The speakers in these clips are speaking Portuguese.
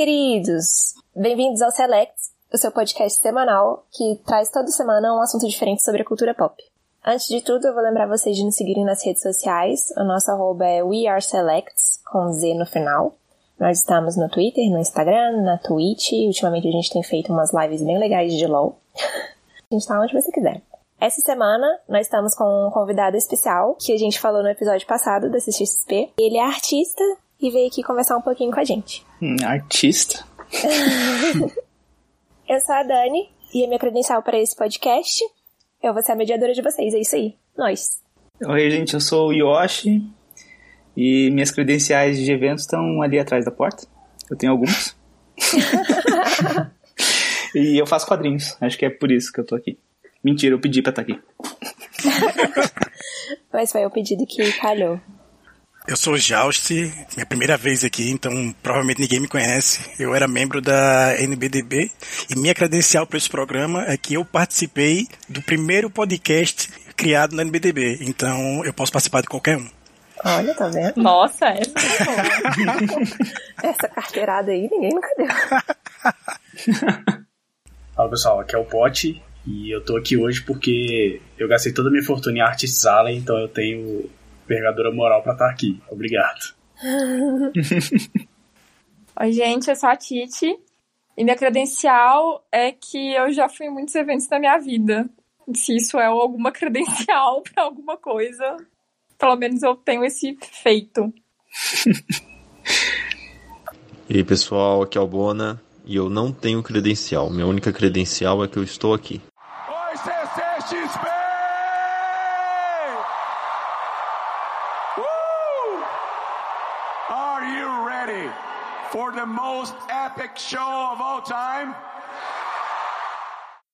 queridos! Bem-vindos ao Selects, o seu podcast semanal que traz toda semana um assunto diferente sobre a cultura pop. Antes de tudo, eu vou lembrar vocês de nos seguirem nas redes sociais. O nosso arroba é WeAreSelects, com Z no final. Nós estamos no Twitter, no Instagram, na Twitch. Ultimamente a gente tem feito umas lives bem legais de LOL. a gente tá onde você quiser. Essa semana nós estamos com um convidado especial que a gente falou no episódio passado da CXP. Ele é artista e veio aqui conversar um pouquinho com a gente. Hum, artista? eu sou a Dani e a minha credencial para esse podcast. Eu vou ser a mediadora de vocês, é isso aí. Nós. Oi, gente, eu sou o Yoshi e minhas credenciais de eventos estão ali atrás da porta. Eu tenho alguns. e eu faço quadrinhos. Acho que é por isso que eu tô aqui. Mentira, eu pedi pra estar tá aqui. Mas foi o pedido que calhou. Eu sou Jaust, minha primeira vez aqui, então provavelmente ninguém me conhece. Eu era membro da NBDB e minha credencial para esse programa é que eu participei do primeiro podcast criado na NBDB, então eu posso participar de qualquer um. Olha, tá vendo? Nossa, essa, essa carteirada aí ninguém nunca deu. Fala pessoal, aqui é o Pote e eu tô aqui hoje porque eu gastei toda a minha fortuna em Artist Alley, então eu tenho envergadura moral para estar tá aqui. Obrigado. Oi, gente, eu sou a Titi. E minha credencial é que eu já fui em muitos eventos da minha vida. Se isso é alguma credencial para alguma coisa, pelo menos eu tenho esse feito. e aí, pessoal, aqui é o Bona e eu não tenho credencial. Minha única credencial é que eu estou aqui. Oi, CCXP! for the most epic show of all time?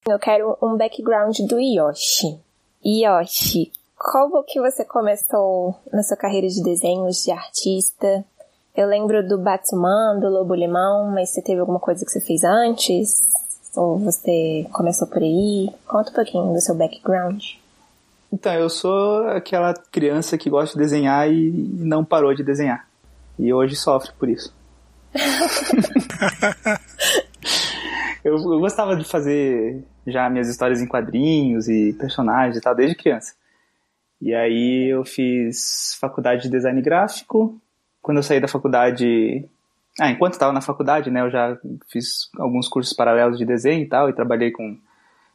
Eu quero um background do Yoshi. Yoshi, como que você começou na sua carreira de desenhos, de artista? Eu lembro do Batman, do Lobo Limão, mas você teve alguma coisa que você fez antes? Ou você começou por aí? Conta um pouquinho do seu background. Então, eu sou aquela criança que gosta de desenhar e não parou de desenhar. E hoje sofre por isso. eu, eu, gostava de fazer já minhas histórias em quadrinhos e personagens e tal, desde criança. E aí eu fiz faculdade de design gráfico. Quando eu saí da faculdade. Ah, enquanto estava na faculdade, né, eu já fiz alguns cursos paralelos de desenho e tal, e trabalhei com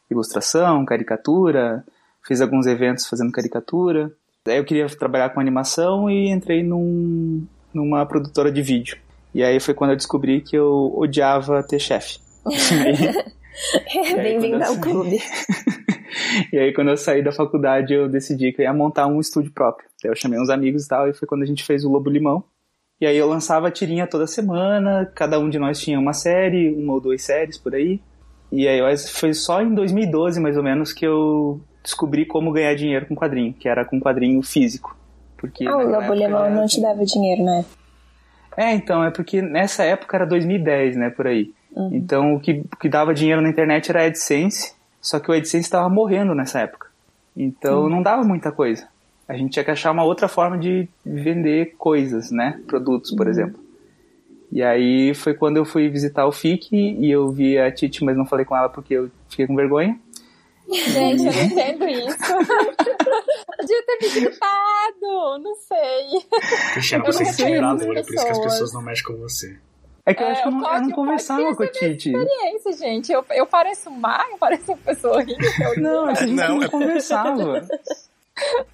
ilustração, caricatura, fiz alguns eventos fazendo caricatura. Daí eu queria trabalhar com animação e entrei num, numa produtora de vídeo. E aí foi quando eu descobri que eu odiava ter chefe. Bem-vindo ao clube. e aí quando eu saí da faculdade eu decidi que eu ia montar um estúdio próprio. Aí eu chamei uns amigos e tal, e foi quando a gente fez o Lobo Limão. E aí eu lançava tirinha toda semana, cada um de nós tinha uma série, uma ou duas séries por aí. E aí foi só em 2012, mais ou menos, que eu descobri como ganhar dinheiro com quadrinho, que era com quadrinho físico. Porque ah, o Lobo Limão não te dava dinheiro, né? É, então, é porque nessa época era 2010, né, por aí. Uhum. Então, o que, o que dava dinheiro na internet era a AdSense, só que o AdSense estava morrendo nessa época. Então, uhum. não dava muita coisa. A gente tinha que achar uma outra forma de vender coisas, né, produtos, por uhum. exemplo. E aí foi quando eu fui visitar o FIC e eu vi a Titi, mas não falei com ela porque eu fiquei com vergonha. Gente, eu não entendo isso. Podia ter visitado, não sei. Cristiano, você é seguradora, por isso que as pessoas não mexem com você. É que eu é, acho que eu não, eu não conversava com a Titi. experiência, gente. Eu, eu pareço má, eu pareço uma pessoa rica. Não, é que a gente não, não conversava.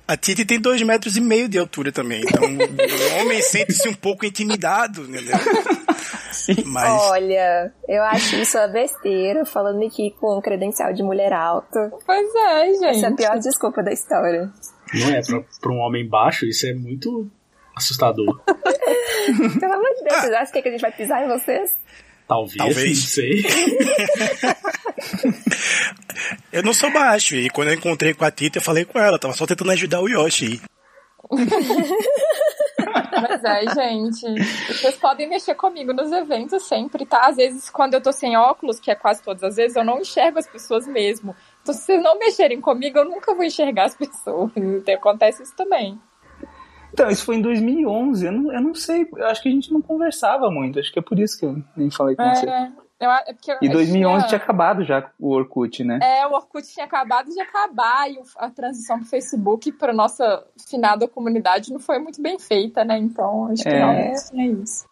A Titi tem dois metros e meio de altura também, então o homem sente-se um pouco intimidado, entendeu? Mas... Olha, eu acho isso uma besteira, falando aqui com um credencial de mulher alta. Pois é, gente. Essa é a pior desculpa da história. Não é, pra, pra um homem baixo, isso é muito assustador. Pelo amor de Deus, vocês acham que, é que a gente vai pisar em vocês? Talvez, Talvez. não sei. eu não sou baixo, e quando eu encontrei com a Tita, eu falei com ela, tava só tentando ajudar o Yoshi. Mas é, gente. Vocês podem mexer comigo nos eventos sempre, tá? Às vezes, quando eu tô sem óculos, que é quase todas as vezes, eu não enxergo as pessoas mesmo. Então, se vocês não mexerem comigo, eu nunca vou enxergar as pessoas. Então, acontece isso também. Então, isso foi em 2011, eu não, eu não sei, eu acho que a gente não conversava muito, acho que é por isso que eu nem falei com É, você. eu, é porque E 2011 tinha tinha, acabado já o Orkut, né? É, o Orkut tinha acabado de acabar e a transição do Facebook para nossa finada comunidade não foi muito bem feita, né? Então, acho que É. realmente tinha isso.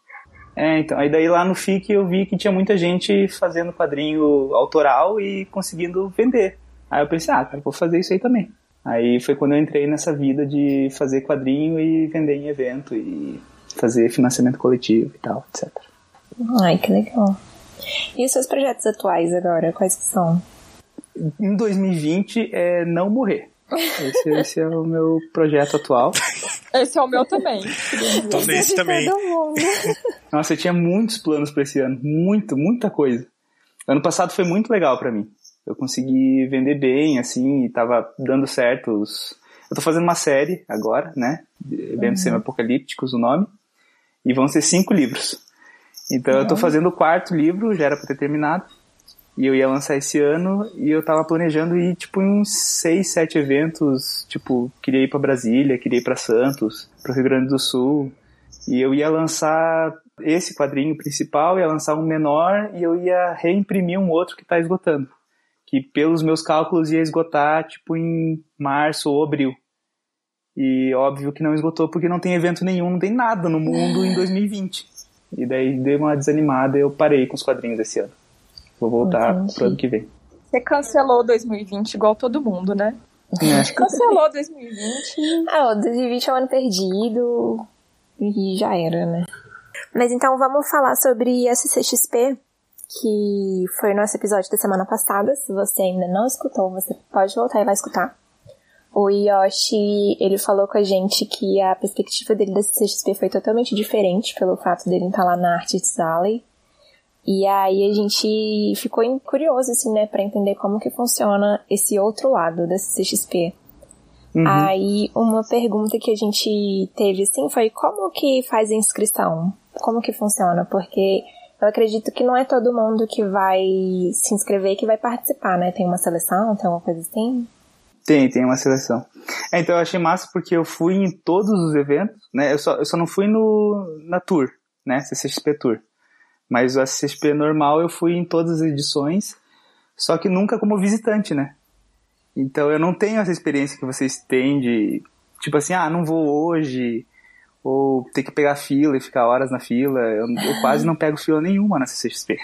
É, então, aí daí lá no FIC eu vi que tinha muita gente fazendo quadrinho autoral e conseguindo vender. Aí eu pensei, ah, cara, vou fazer isso aí também. Aí foi quando eu entrei nessa vida de fazer quadrinho e vender em evento e fazer financiamento coletivo e tal, etc. Ai, que legal. E os seus projetos atuais agora, quais que são? Em 2020 é não morrer. Esse, esse é o meu projeto atual. Esse é o meu também. Tô nesse também. Nossa, eu tinha muitos planos para esse ano, muito, muita coisa. Ano passado foi muito legal para mim. Eu consegui vender bem, assim, e tava dando certo. Os... Eu tô fazendo uma série agora, né? Eventos Semi-Apocalípticos, o nome. E vão ser cinco livros. Então eu tô fazendo o quarto livro, já era pra ter terminado. E eu ia lançar esse ano e eu tava planejando ir, tipo, em uns seis, sete eventos. Tipo, queria ir pra Brasília, queria ir pra Santos, pro Rio Grande do Sul. E eu ia lançar esse quadrinho principal, ia lançar um menor e eu ia reimprimir um outro que tá esgotando. Que pelos meus cálculos ia esgotar, tipo, em março ou abril. E óbvio que não esgotou porque não tem evento nenhum, não tem nada no mundo em 2020. E daí dei uma desanimada e eu parei com os quadrinhos esse ano. Vou voltar Entendi. pro ano que vem. Você cancelou 2020 igual todo mundo, né? É. Cancelou 2020. Ah, o 2020 é um ano perdido e já era, né? Mas então vamos falar sobre a CCXP, que foi o nosso episódio da semana passada. Se você ainda não escutou, você pode voltar e vai escutar. O Yoshi, ele falou com a gente que a perspectiva dele da CCXP foi totalmente diferente pelo fato dele estar lá na Artists Alley. E aí a gente ficou curioso, assim, né, pra entender como que funciona esse outro lado da CCXP. Uhum. Aí, uma pergunta que a gente teve, assim, foi como que faz a inscrição? Como que funciona? Porque eu acredito que não é todo mundo que vai se inscrever que vai participar, né? Tem uma seleção, tem alguma coisa assim? Tem, tem uma seleção. É, então eu achei massa porque eu fui em todos os eventos, né? Eu só, eu só não fui no, na Tour, né? CCXP Tour. Mas a CCXP normal eu fui em todas as edições, só que nunca como visitante, né? Então eu não tenho essa experiência que vocês têm de, tipo assim, ah, não vou hoje, ou ter que pegar fila e ficar horas na fila. Eu, eu quase não pego fila nenhuma na CCXP.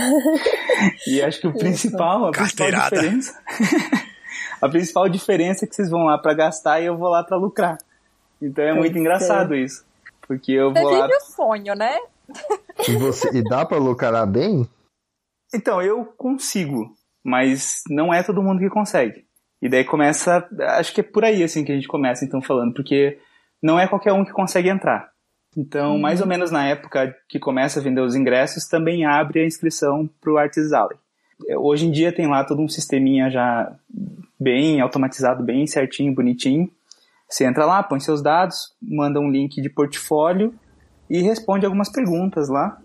e acho que o principal, a principal diferença. a principal diferença é que vocês vão lá pra gastar e eu vou lá pra lucrar. Então é muito engraçado isso. Porque eu Você vou lá. vive o sonho, né? E, você, e dá pra lucrar bem? Então, eu consigo, mas não é todo mundo que consegue. E daí começa, acho que é por aí assim que a gente começa então falando, porque não é qualquer um que consegue entrar. Então, mais ou menos na época que começa a vender os ingressos, também abre a inscrição para o Artist Alley. É, Hoje em dia tem lá todo um sisteminha já bem automatizado, bem certinho, bonitinho. Você entra lá, põe seus dados, manda um link de portfólio e responde algumas perguntas lá.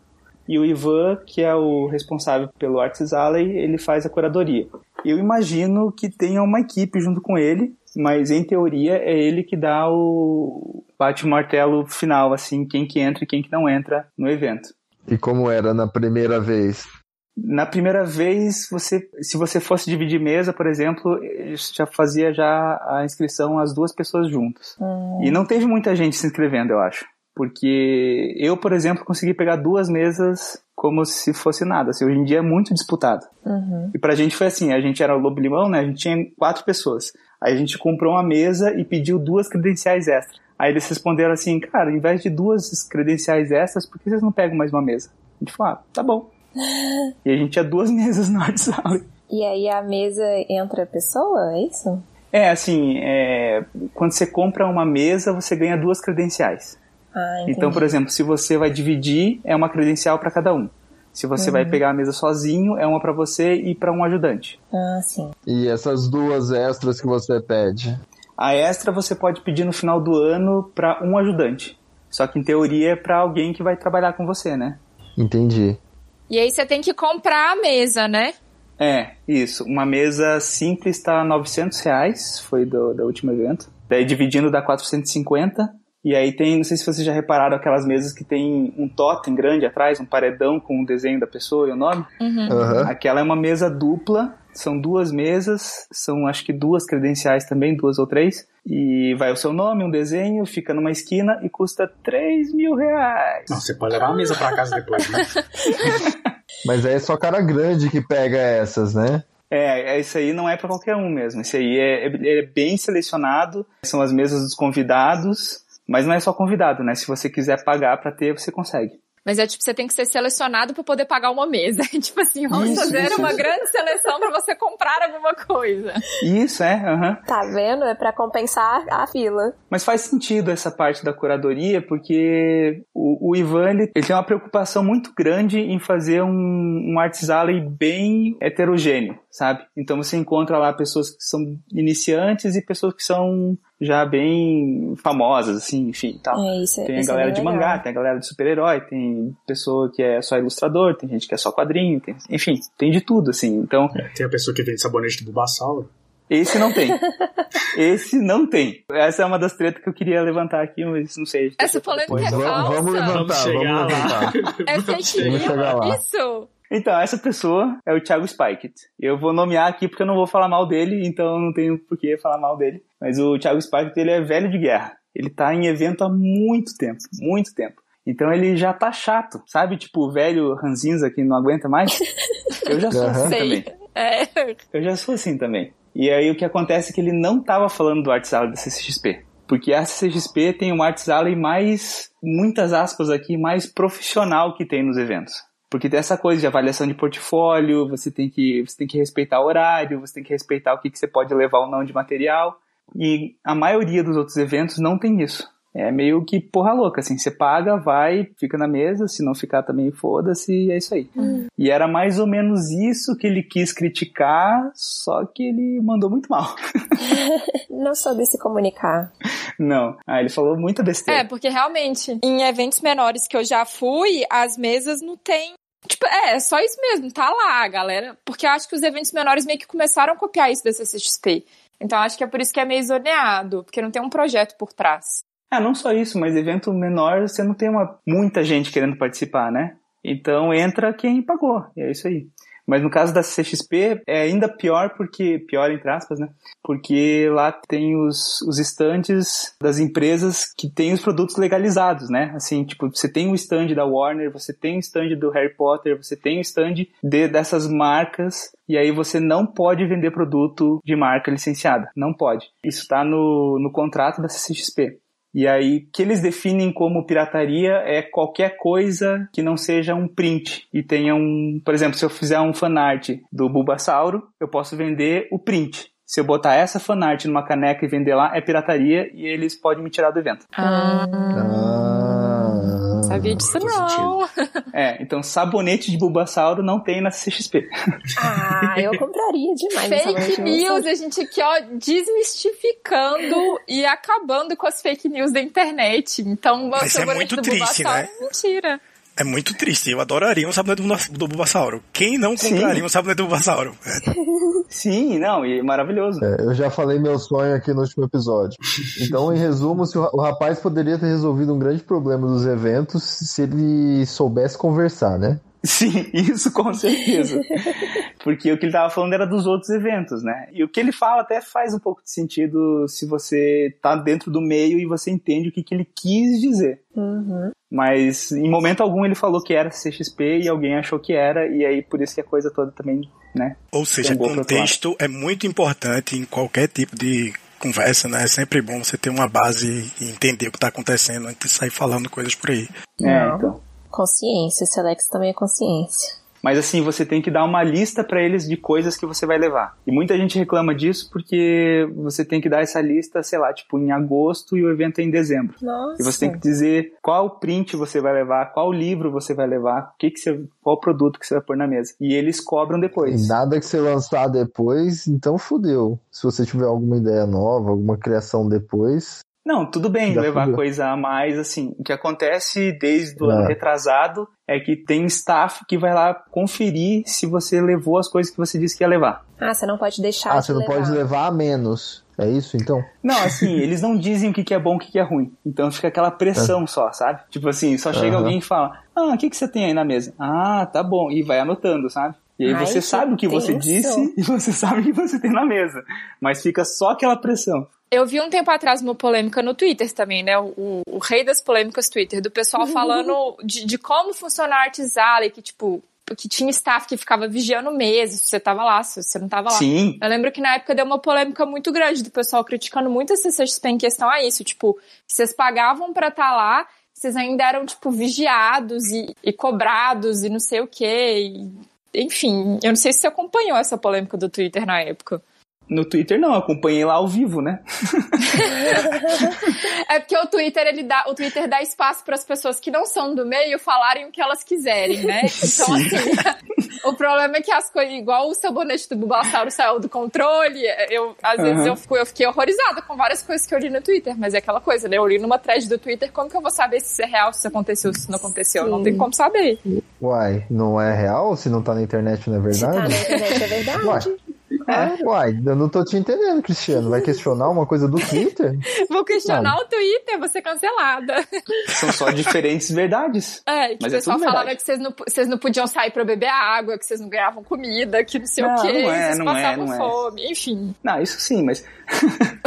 E o Ivan, que é o responsável pelo Arts Alley, ele faz a curadoria. Eu imagino que tenha uma equipe junto com ele, mas em teoria é ele que dá o bate o martelo final, assim, quem que entra e quem que não entra no evento. E como era na primeira vez? Na primeira vez, você, se você fosse dividir mesa, por exemplo, já fazia já a inscrição as duas pessoas juntas. E não teve muita gente se inscrevendo, eu acho. Porque eu, por exemplo, consegui pegar duas mesas como se fosse nada. Assim, hoje em dia é muito disputado. E pra gente foi assim, a gente era o Lobo Limão, né? A gente tinha quatro pessoas. Aí a gente comprou uma mesa e pediu duas credenciais extras. Aí eles responderam assim, cara, ao invés de duas credenciais extras, por que vocês não pegam mais uma mesa? A gente falou, ah, tá bom. e a gente tinha duas mesas no WhatsApp. E aí a mesa entra a pessoa, é isso? É, assim, é, quando você compra uma mesa, você ganha duas credenciais. Ah. Então, por exemplo, se você vai dividir, é uma credencial para cada um. Se você vai pegar a mesa sozinho, é uma para você e para um ajudante. Ah, sim. E essas duas extras que você pede? A extra você pode pedir no final do ano para um ajudante. Só que em teoria é para alguém que vai trabalhar com você, né? Entendi. E aí você tem que comprar a mesa, né? É, isso. Uma mesa simples está 900 reais, foi do, do último evento. Daí dividindo dá 450. E aí tem, não sei se vocês já repararam aquelas mesas que tem um totem grande atrás, um paredão com o desenho da pessoa e o nome. Uhum. Aham. Aquela é uma mesa dupla, são duas mesas, são acho que duas credenciais também, duas ou três. E vai o seu nome, um desenho, fica numa esquina e custa 3 mil reais. Não, você pode levar a mesa pra casa depois, né? Mas aí é só cara grande que pega essas, né? É, é, isso aí não é pra qualquer um mesmo. Esse aí é, é- é bem selecionado, são as mesas dos convidados, mas não é só convidado, né? Se você quiser pagar pra ter, você consegue. Mas é tipo, você tem que ser selecionado pra poder pagar uma mesa. tipo assim, vamos Isso, fazer isso, uma isso. grande seleção pra você comprar alguma coisa. Isso, é, aham. Tá vendo? É pra compensar a fila. Mas faz sentido essa parte da curadoria, porque o, o Ivan ele, ele tem uma preocupação muito grande em fazer um, um Arts Alley bem heterogêneo, sabe? Então você encontra lá pessoas que são iniciantes e pessoas que são já bem famosas, assim, enfim, tal. É isso. Tem a isso é galera bem de legal. mangá, tem a galera de super-herói, tem pessoa que é só ilustrador, tem gente que é só quadrinho, tem, enfim, tem de tudo, assim. Então, É, tem a pessoa que vende sabonete do Bulbasauro. esse não tem. esse não tem. Essa é uma das tretas que eu queria levantar aqui, mas não sei. Essa polêmica é Vamos, falsa. vamos levantar, Vamos vamos, chegar lá. levantar. É news. chegar lá. Isso. Então, essa pessoa é o Thiago Spikett. Eu vou nomear aqui porque eu não vou falar mal dele, então não tenho por que falar mal dele. Mas o Thiago Spikett, ele é velho de guerra. Ele tá em evento há muito tempo, muito tempo. Então ele já tá chato, sabe? Tipo, o velho ranzinza que não aguenta mais. Eu já sou assim também. É. Eu já sou assim também. E aí o que acontece é que ele não tava falando do Arts Alley da CCXP. Porque a CCXP tem um Arts Alley mais, muitas aspas aqui, mais profissional que tem nos eventos. Porque tem essa coisa de avaliação de portfólio, você tem que, você tem que respeitar o horário, você tem que respeitar o que, que você pode levar ou não de material. E a maioria dos outros eventos não tem isso. É meio que porra louca, assim, você paga, vai, fica na mesa, se não ficar também foda-se, é isso aí. E era mais ou menos isso que ele quis criticar, só que ele mandou muito mal. Não soube se comunicar. Não. Ah, ele falou muita É, besteira. porque realmente, em eventos menores que eu já fui, as mesas não tem. Tipo, é, é só isso mesmo, tá lá, galera. Porque eu acho que os eventos menores meio que começaram a copiar isso da CCXP. Então acho que é por isso que é meio zoneado, porque não tem um projeto por trás. Ah, não só isso, mas evento menor você não tem uma, muita gente querendo participar, né? Então entra quem pagou, e é isso aí. Mas no caso da CXP é ainda pior porque, pior entre aspas, né? Porque lá tem os, os estandes das empresas que têm os produtos legalizados, né? Assim, tipo, você tem o stand da Warner, você tem o stand do Harry Potter, você tem o stand de, dessas marcas, e aí você não pode vender produto de marca licenciada. Não pode. Isso tá no, no contrato da CXP. E aí, o que eles definem como pirataria é qualquer coisa que não seja um print e tenha um, por exemplo, se eu fizer um fanart do Bulbasauro, eu posso vender o print. Se eu botar essa fanart numa caneca e vender lá, é pirataria e eles podem me tirar do evento. Ah, Ah. Sabia disso não. É, então sabonete de Bulbasauro não tem na CXP. Ah, eu compraria demais Fake news, a gente aqui, ó, desmistificando e acabando com as fake news da internet. Então, o Mas é sabonete muito do triste, Bulbasauro né? é Mentira. É muito triste. Eu adoraria um sabonete do, do Bulbasauro. Quem não Sim. compraria um sabonete do Bulbasauro? Sim, não, e maravilhoso. É, eu já falei meu sonho aqui no último episódio. Então, em resumo, se o rapaz poderia ter resolvido um grande problema dos eventos se ele soubesse conversar, né? Sim, isso com certeza. Porque o que ele tava falando era dos outros eventos, né? E o que ele fala até faz um pouco de sentido se você tá dentro do meio e você entende o que, que ele quis dizer. Uhum. Mas em momento algum ele falou que era CXP e alguém achou que era, e aí por isso que a coisa toda também, né? Ou seja, contexto é muito importante em qualquer tipo de conversa, né? É sempre bom você ter uma base e entender o que está acontecendo antes de sair falando coisas por aí. É, então. Consciência, o Selex também é consciência. Mas assim, você tem que dar uma lista pra eles de coisas que você vai levar. E muita gente reclama disso porque você tem que dar essa lista, sei lá, tipo em agosto e o evento é em dezembro. Nossa. E você tem que dizer qual print você vai levar, qual livro você vai levar, o que que você, qual produto que você vai pôr na mesa. E eles cobram depois. E nada que você lançar depois, então fudeu. Se você tiver alguma ideia nova, alguma criação depois, Não, tudo bem Já levar fudeu. coisa a mais, assim. O que acontece desde o ano retrasado é que tem staff que vai lá conferir se você levou as coisas que você disse que ia levar. Ah, você não pode deixar Ah, de você não levar. pode levar a menos. É isso, então? Não, assim, eles não dizem o que que é bom e o que que é ruim. Então fica aquela pressão só, sabe? Tipo assim, só chega Aham. alguém e fala: Ah, o que que você tem aí na mesa? Ah, tá bom. E vai anotando, sabe? E aí Ai, você que sabe o que você tenso. disse e você sabe o que você tem na mesa. Mas fica só aquela pressão. Eu vi um tempo atrás uma polêmica no Twitter também, né? O, o rei das polêmicas Twitter, do pessoal falando de, de como funciona a Artisale, que, tipo, que tinha staff que ficava vigiando meses, se você tava lá, se você não tava lá. Sim. Eu lembro que na época deu uma polêmica muito grande do pessoal criticando muito a CCXP em questão a isso. Tipo, vocês pagavam pra estar lá, vocês ainda eram, tipo, vigiados e, e cobrados e não sei o quê. e- enfim, eu não sei se você acompanhou essa polêmica do Twitter na época. No Twitter não, acompanhei lá ao vivo, né? É porque o Twitter, ele dá, o Twitter dá espaço para as pessoas que não são do meio falarem o que elas quiserem, né? Então, assim, o problema é que as coisas, igual o sabonete do Bulbasauro saiu do controle, eu, às vezes Aham. eu, fico, eu fiquei horrorizada com várias coisas que eu li no Twitter, mas é aquela coisa, né? Eu li numa thread do Twitter, como que eu vou saber se isso é real, se isso aconteceu, se isso não aconteceu? Não tem como saber. Uai, não é real? Se não tá na internet, não é Se tá na verdade? internet é verdade. Uai. É, uai, eu não tô te entendendo, Cristiano. Vai questionar uma coisa do Twitter? Vou questionar o Twitter, vou ser cancelada. São só diferentes verdades. É, que Mas o é pessoal tudo falava verdade. que vocês não, vocês não podiam sair pra beber água, que vocês não ganhavam comida, que não sei Não, o quê, não é, vocês não é, passavam não é. fome, enfim. Não, isso sim, mas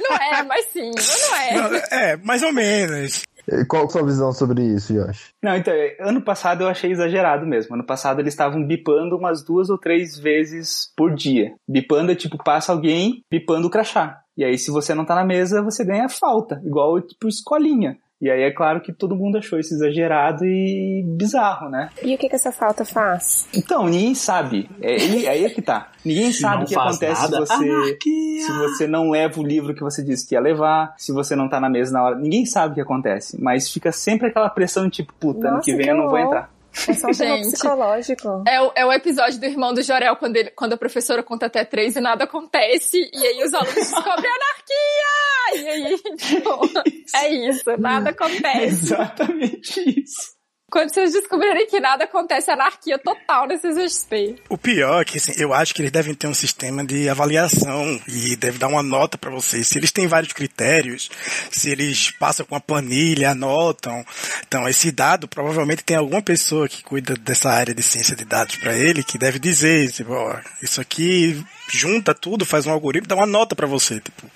Não é, mas sim, não é. Não, É, mais ou menos. Qual a sua visão sobre isso, Yoshi? Não, então, ano passado eu achei exagerado mesmo. Ano passado eles estavam bipando umas duas ou três vezes por dia. Bipando é tipo, passa alguém bipando o crachá. E aí, se você não tá na mesa, você ganha falta. Igual, tipo, escolinha. E aí é claro que todo mundo achou isso exagerado e bizarro, né? E o que, que essa falta faz? Então, ninguém sabe. É, aí aí é que tá. Ninguém sabe o que acontece nada, se você, anarquia. se você não leva o livro que você disse que ia levar, se você não tá na mesa na hora. Ninguém sabe o que acontece. Mas fica sempre aquela pressão, tipo, puta, ano Nossa, que vem que eu não vou entrar. É só um Gente. psicológico. É o, é o episódio do irmão do Jorel, quando, ele, quando a professora conta até três e nada acontece, e aí os alunos descobrem anarquia! E aí, tipo, é isso, nada É acontece. exatamente isso. Quando vocês descobrirem que nada acontece, anarquia total nesse XP. O pior é que assim, eu acho que eles devem ter um sistema de avaliação e deve dar uma nota pra vocês. Se eles têm vários critérios, se eles passam com a planilha, anotam. Então, esse dado provavelmente tem alguma pessoa que cuida dessa área de ciência de dados pra ele que deve dizer, tipo, ó, isso aqui junta tudo, faz um algoritmo, dá uma nota pra você, tipo.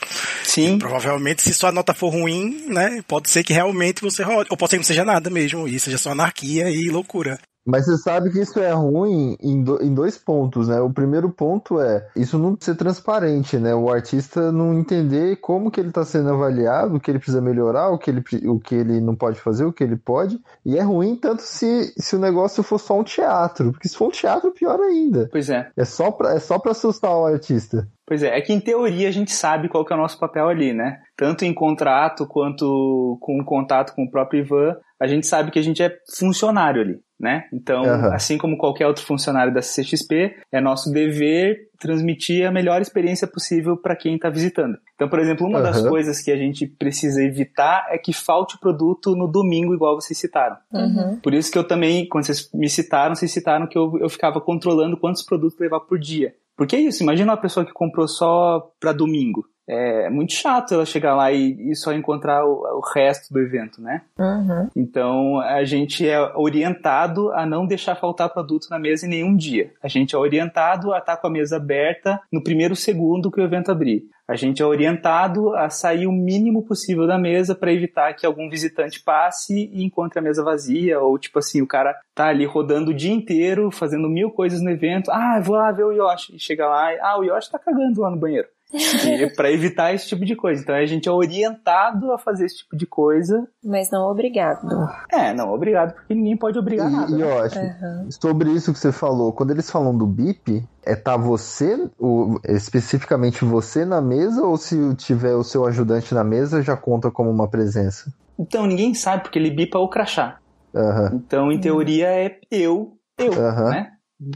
Sim. Provavelmente, se sua nota for ruim, né, pode ser que realmente você rode. Ou pode ser que não seja nada mesmo, e seja só anarquia e loucura. Mas você sabe que isso é ruim em, do- em dois pontos, né? O primeiro ponto é isso não ser transparente, né? O artista não entender como que ele está sendo avaliado, o que ele precisa melhorar, o que ele, o que ele não pode fazer, o que ele pode. E é ruim tanto se, se o negócio for só um teatro, porque se for um teatro, pior ainda. Pois é. É só pra, é só pra assustar o artista. Pois é, é que em teoria a gente sabe qual que é o nosso papel ali, né? Tanto em contrato quanto com contato com o próprio Ivan, a gente sabe que a gente é funcionário ali, né? Então, Aham. assim como qualquer outro funcionário da CXP, é nosso dever transmitir a melhor experiência possível para quem está visitando. Então, por exemplo, uma das Aham. coisas que a gente precisa evitar é que falte o produto no domingo, igual vocês citaram. Uhum. Por isso que eu também, quando vocês me citaram, vocês citaram que eu, eu ficava controlando quantos produtos levar por dia. Porque é isso, imagina uma pessoa que comprou só para domingo. É muito chato ela chegar lá e, e só encontrar o, o resto do evento, né? Uhum. Então a gente é orientado a não deixar faltar produto na mesa em nenhum dia. A gente é orientado a estar com a mesa aberta no primeiro segundo que o evento abrir. A gente é orientado a sair o mínimo possível da mesa para evitar que algum visitante passe e encontre a mesa vazia, ou tipo assim, o cara tá ali rodando o dia inteiro, fazendo mil coisas no evento. Ah, vou lá ver o Yoshi. E chega lá, e, ah, o Yoshi tá cagando lá no banheiro. para evitar esse tipo de coisa. Então a gente é orientado a fazer esse tipo de coisa. Mas não obrigado. É, não, obrigado, porque ninguém pode obrigar nada. E, e né? eu acho, Uhum. sobre isso que você falou, quando eles falam do BIP, é tá você, o- especificamente você na mesa, ou se tiver o seu ajudante na mesa, já conta como uma presença? Então ninguém sabe, porque ele bipa o crachá. Aham. Então, em teoria, é eu, eu, Aham. né?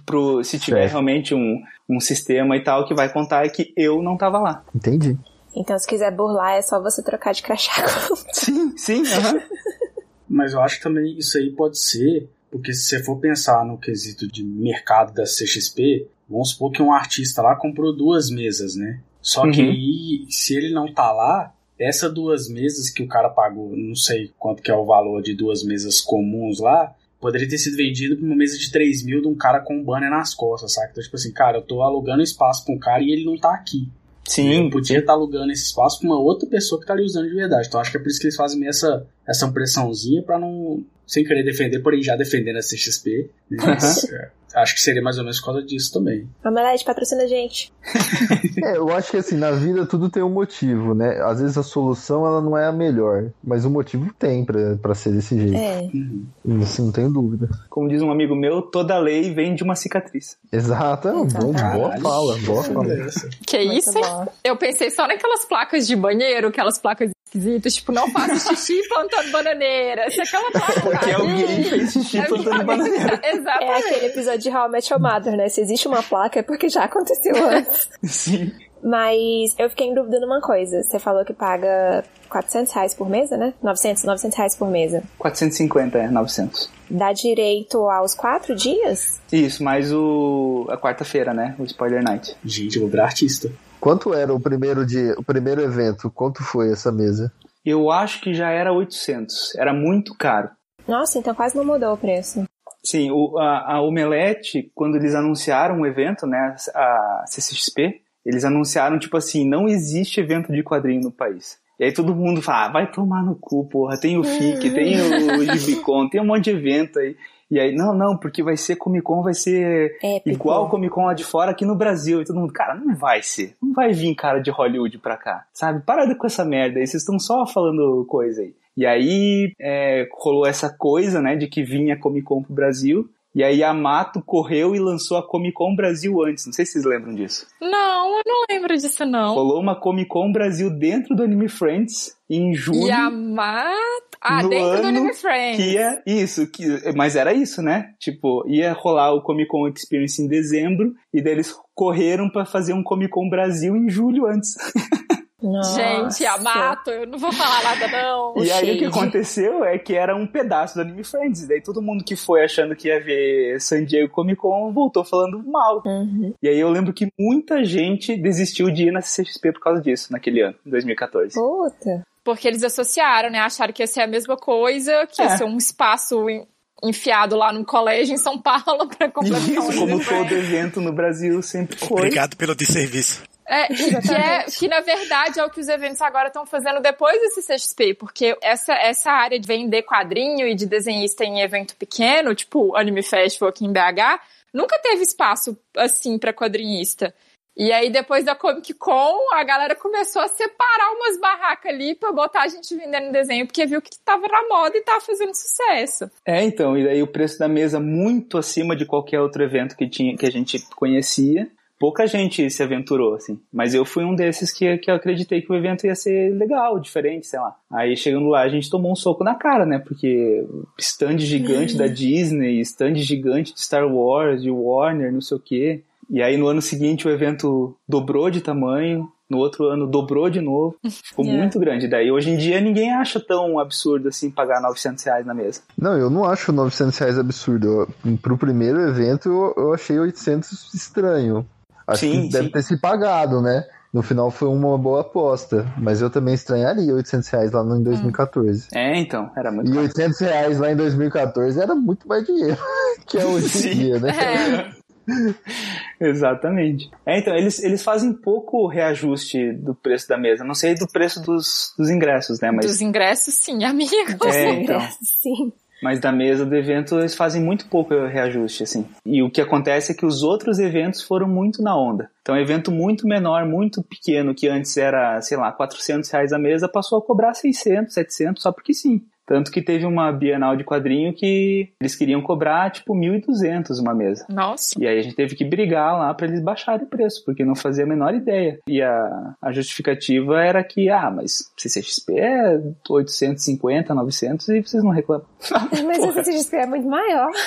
Pro, se tiver Certo. realmente um, um sistema e tal, que vai contar é que eu não tava lá. Entendi. Então, se quiser burlar, é só você trocar de crachá. sim, sim, aham. Mas eu acho que também isso aí pode ser, porque se você for pensar no quesito de mercado da CXP, vamos supor que um artista lá comprou duas mesas, né? Só que Uhum. aí, se ele não tá lá, essa duas mesas que o cara pagou, não sei quanto que é o valor de duas mesas comuns lá, poderia ter sido vendido por uma mesa de 3 mil de um cara com um banner nas costas, sabe? Então, tipo assim, cara, eu tô alugando espaço pra um cara e ele não tá aqui. Sim, Eu podia estar alugando esse espaço pra uma outra pessoa que tá ali usando de verdade. Então acho que é por isso que eles fazem meio essa, essa pressãozinha pra não. Sem querer defender, porém já defendendo a CXP. Mas, é, acho que seria mais ou menos por causa disso também. Omelete, patrocina a gente. É, eu acho que assim, na vida tudo tem um motivo, né? Às vezes a solução ela não é a melhor, mas o motivo tem pra, pra ser desse jeito. É. Uhum. Isso não tenho dúvida. Como diz um amigo meu, toda lei vem de uma cicatriz. Exato, é um bom, boa fala, boa fala. Que isso. Eu pensei só naquelas placas de banheiro, aquelas placas esquisitas, tipo, não faça xixi plantando bananeira. Se aquela placa Porque alguém fez xixi É plantando bananeira. É Exatamente. aquele episódio de How I Met Your Mother, né? Se existe uma placa é porque já aconteceu antes. Sim. Mas eu fiquei em dúvida numa coisa. Você falou que paga 400 reais por mesa, né? 900, 900 reais por mesa. 450, é, 900. Dá direito aos quatro dias? Isso, mais o a quarta-feira, né? O Spoiler Night. Gente, eu vou virar artista. Quanto era o primeiro dia, o primeiro evento? Quanto foi essa mesa? Eu acho que já era 800. Era muito caro. Nossa, então quase não mudou o preço. Sim, o, a, a Omelete, quando eles anunciaram o evento, né, a CCXP, eles anunciaram, tipo assim, não existe evento de quadrinho no país. E aí todo mundo fala, ah, vai tomar no cu, porra, tem o FIC, tem o Gibicon, tem um monte de evento aí. E aí, não, não, porque vai ser Comic Con, vai ser Épico. igual Comic Con lá de fora aqui no Brasil. E todo mundo, cara, não vai ser. Não vai vir cara de Hollywood pra cá, sabe? Para com essa merda aí, vocês estão só falando coisa aí. E aí é, rolou essa coisa, né, de que vinha Comic Con pro Brasil. E aí a Mato correu e lançou a Comic Con Brasil antes. Não sei se vocês lembram disso. Não, eu não lembro disso, não. Rolou uma Comic Con Brasil dentro do Anime Friends em julho. E a Mata... Ah, no dentro do ano Anime Friends. Que ia, isso, que, mas era isso, né? Tipo, ia rolar o Comic Con Experience em dezembro, e daí eles correram pra fazer um Comic Con Brasil em julho antes. Nossa. Gente, a Mato, eu não vou falar nada, não. O e aí o que aconteceu é que era um pedaço do Anime Friends, e daí todo mundo que foi achando que ia ver San Diego Comic Con voltou falando mal. Uhum. E aí eu lembro que muita gente desistiu de ir na CXP por causa disso, naquele ano, 2014. Puta. Porque eles associaram, né? Acharam que ia ser a mesma coisa, que ia É. ser um espaço en- enfiado lá num colégio em São Paulo pra completar Isso, um como todo Friends. evento no Brasil sempre foi. Obrigado pelo desserviço. É, que, é, que na verdade é o que os eventos agora estão fazendo depois desse CXP, porque essa, essa área de vender quadrinho e de desenhista em evento pequeno, tipo o Anime Festival aqui em BH, nunca teve espaço assim pra quadrinhista. E aí depois da Comic Con, a galera começou a separar umas barracas ali pra botar a gente vendendo desenho, porque viu que tava na moda e tava fazendo sucesso. É, então, e daí o preço da mesa muito acima de qualquer outro evento que, tinha, que a gente conhecia. Pouca gente se aventurou, assim. Mas eu fui um desses que, que eu acreditei que o evento ia ser legal, diferente, sei lá. Aí chegando lá, a gente tomou um soco na cara, né? Porque stand gigante da Disney, stand gigante de Star Wars, de Warner, não sei o quê. E aí no ano seguinte o evento dobrou de tamanho, no outro ano dobrou de novo. Ficou É. muito grande. Daí hoje em dia ninguém acha tão absurdo assim pagar 900 reais na mesa. Não, eu não acho 900 reais absurdo. Eu, pro primeiro evento eu, eu achei 800 estranho. Acho Sim, que deve sim. ter se pagado, né? No final foi uma boa aposta. Mas eu também estranharia 800 reais lá em 2014. É, então, era muito E caro. 800 reais lá em 2014 era muito mais dinheiro que é hoje em dia, né? É, Exatamente. É, então, eles, eles fazem pouco reajuste do preço da mesa. Não sei do preço dos, dos ingressos, né? Mas, dos ingressos, sim, amigo. É, então. Sim. mas da mesa do evento eles fazem muito pouco reajuste, assim. E o que acontece é que os outros eventos foram muito na onda. Então, um evento muito menor, muito pequeno, que antes era, sei lá, 400 reais a mesa, passou a cobrar 600, 700, só porque sim. Tanto que teve uma Bienal de quadrinho que eles queriam cobrar, tipo, 1.200 uma mesa. Nossa. E aí a gente teve que brigar lá para eles baixarem o preço, porque não fazia a menor ideia. E a, a justificativa era que, ah, mas CCXP é 850, 900 e vocês não reclamam. Mas Porra. esse CXP é muito maior.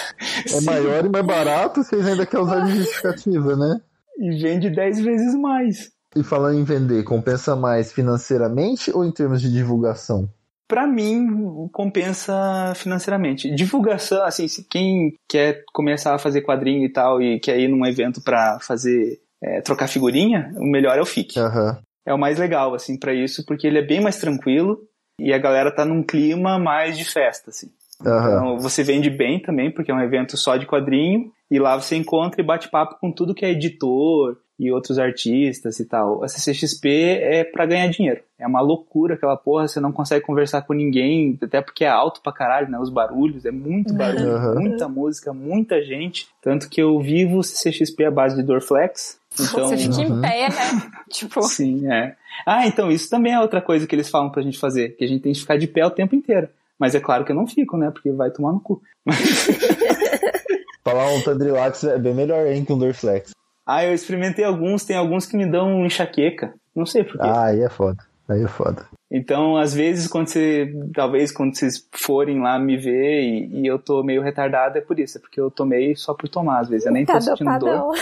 É maior e mais barato, vocês ainda querem usar de justificativa, né? E vende 10 vezes mais. E falando em vender, compensa mais financeiramente ou em termos de divulgação? Pra mim, compensa financeiramente. Divulgação, assim, se quem quer começar a fazer quadrinho e tal e quer ir num evento pra fazer, é, trocar figurinha, o melhor é o FIC. Aham. É o mais legal, assim, pra isso, porque ele é bem mais tranquilo e a galera tá num clima mais de festa, assim. Aham. Então, você vende bem também, porque é um evento só de quadrinho, e lá você encontra e bate papo com tudo que é editor e outros artistas e tal. A CCXP é pra ganhar dinheiro. É uma loucura aquela porra, você não consegue conversar com ninguém, até porque é alto pra caralho, né? Os barulhos, é muito barulho, Aham. muita música, muita gente. Tanto que eu vivo CCXP à base de Dorflex. Então, Você fica Uhum. em pé, né? tipo, Sim, é. Ah, então isso também é outra coisa que eles falam pra gente fazer, que a gente tem que ficar de pé o tempo inteiro. Mas é claro que eu não fico, né? Porque vai tomar no cu. Falar um Tandrilax é bem melhor hein, que um Dorflex. Ah, eu experimentei alguns, tem alguns que me dão enxaqueca. Não sei porquê. Ah, aí é foda. Aí é foda. Então, às vezes, quando você. Talvez quando vocês forem lá me ver e, e eu tô meio retardado, é por isso. É porque eu tomei só por tomar, às vezes. Eu nem tô Tá sentindo dor.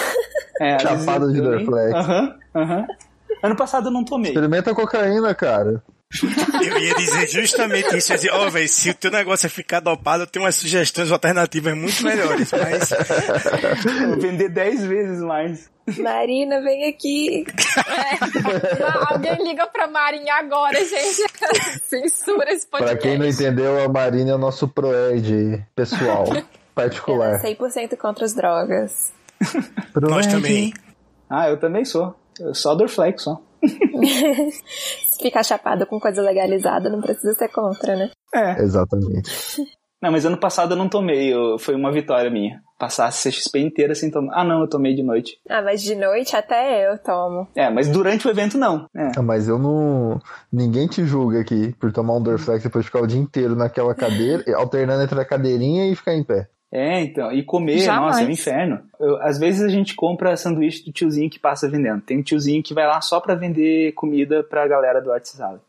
É, Chapado de Dorflex. Aham, aham. Ano passado eu não tomei. Experimenta cocaína, cara. Eu ia dizer justamente isso. Eu ia dizer, ó, velho, se o teu negócio é ficar dopado, eu tenho umas sugestões alternativas muito melhores. Mas Vou vender 10 vezes mais. Marina, vem aqui. ah, alguém liga pra Marinha agora, gente. Censura esse podcast. Pra quem não entendeu, a Marina é o nosso proed pessoal, é particular. 100% contra as drogas. nós também. Ah, eu também sou. Eu só Dorflex, só. Se ficar chapada com coisa legalizada, não precisa ser contra, né? É. Exatamente. Não, mas ano passado eu não tomei. eu- foi uma vitória minha. Passar a CXP inteira sem tomar. Ah, não, eu tomei de noite. Ah, mas de noite até eu tomo. É, mas durante o evento não. É. Ah, Mas eu não. Ninguém te julga aqui por tomar um Dorflex e depois ficar o dia inteiro naquela cadeira, alternando entre a cadeirinha e ficar em pé. É, então. E comer, Jamais. nossa, é um inferno. Eu- às vezes a gente compra sanduíche do tiozinho que passa vendendo. Tem um tiozinho que vai lá só pra vender comida pra galera do Sala.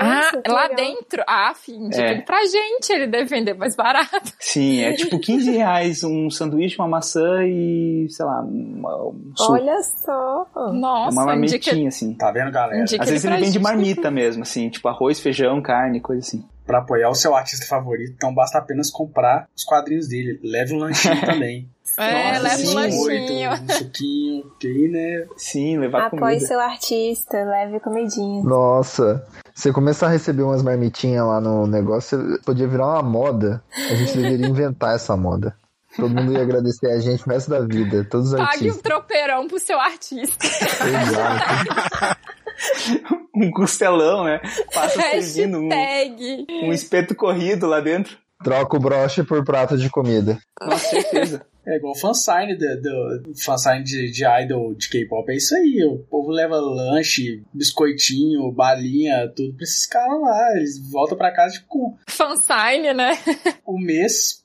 Ah, Nossa, lá legal. dentro. Ah, fim, de É. tudo pra gente ele deve vender mais barato. Sim, é tipo 15 reais um sanduíche, uma maçã e, sei lá, uma- um suco. Olha só. Nossa, uma um marmitinha, assim. Tá vendo, galera? dia Às vezes ele ele vende gente. marmita mesmo, assim, tipo arroz, feijão, carne, coisa assim. Pra apoiar o seu artista favorito, então basta apenas comprar os quadrinhos dele. Leve um lanchinho também. É, Nossa, leva um sim, lanchinho. Um suquinho, que aí, né? Sim, levar Apoie comida. seu artista, leve comidinha. Nossa, você começar a receber umas marmitinhas lá no negócio, você podia virar uma moda. A gente deveria inventar essa moda. Todo mundo ia agradecer a gente o resto da vida, todos os Pague um artistas. tropeirão pro seu artista. Exato. Um costelão, né? Passa servindo um, Hashtag. um espeto corrido lá dentro. Troca o broche por prato de comida. Com certeza. É igual fansign do, do fansign de, de idol de K-pop. É isso aí. O povo leva lanche, biscoitinho, balinha, tudo pra esses caras lá. Eles voltam pra casa tipo, com Fansign, né? o mês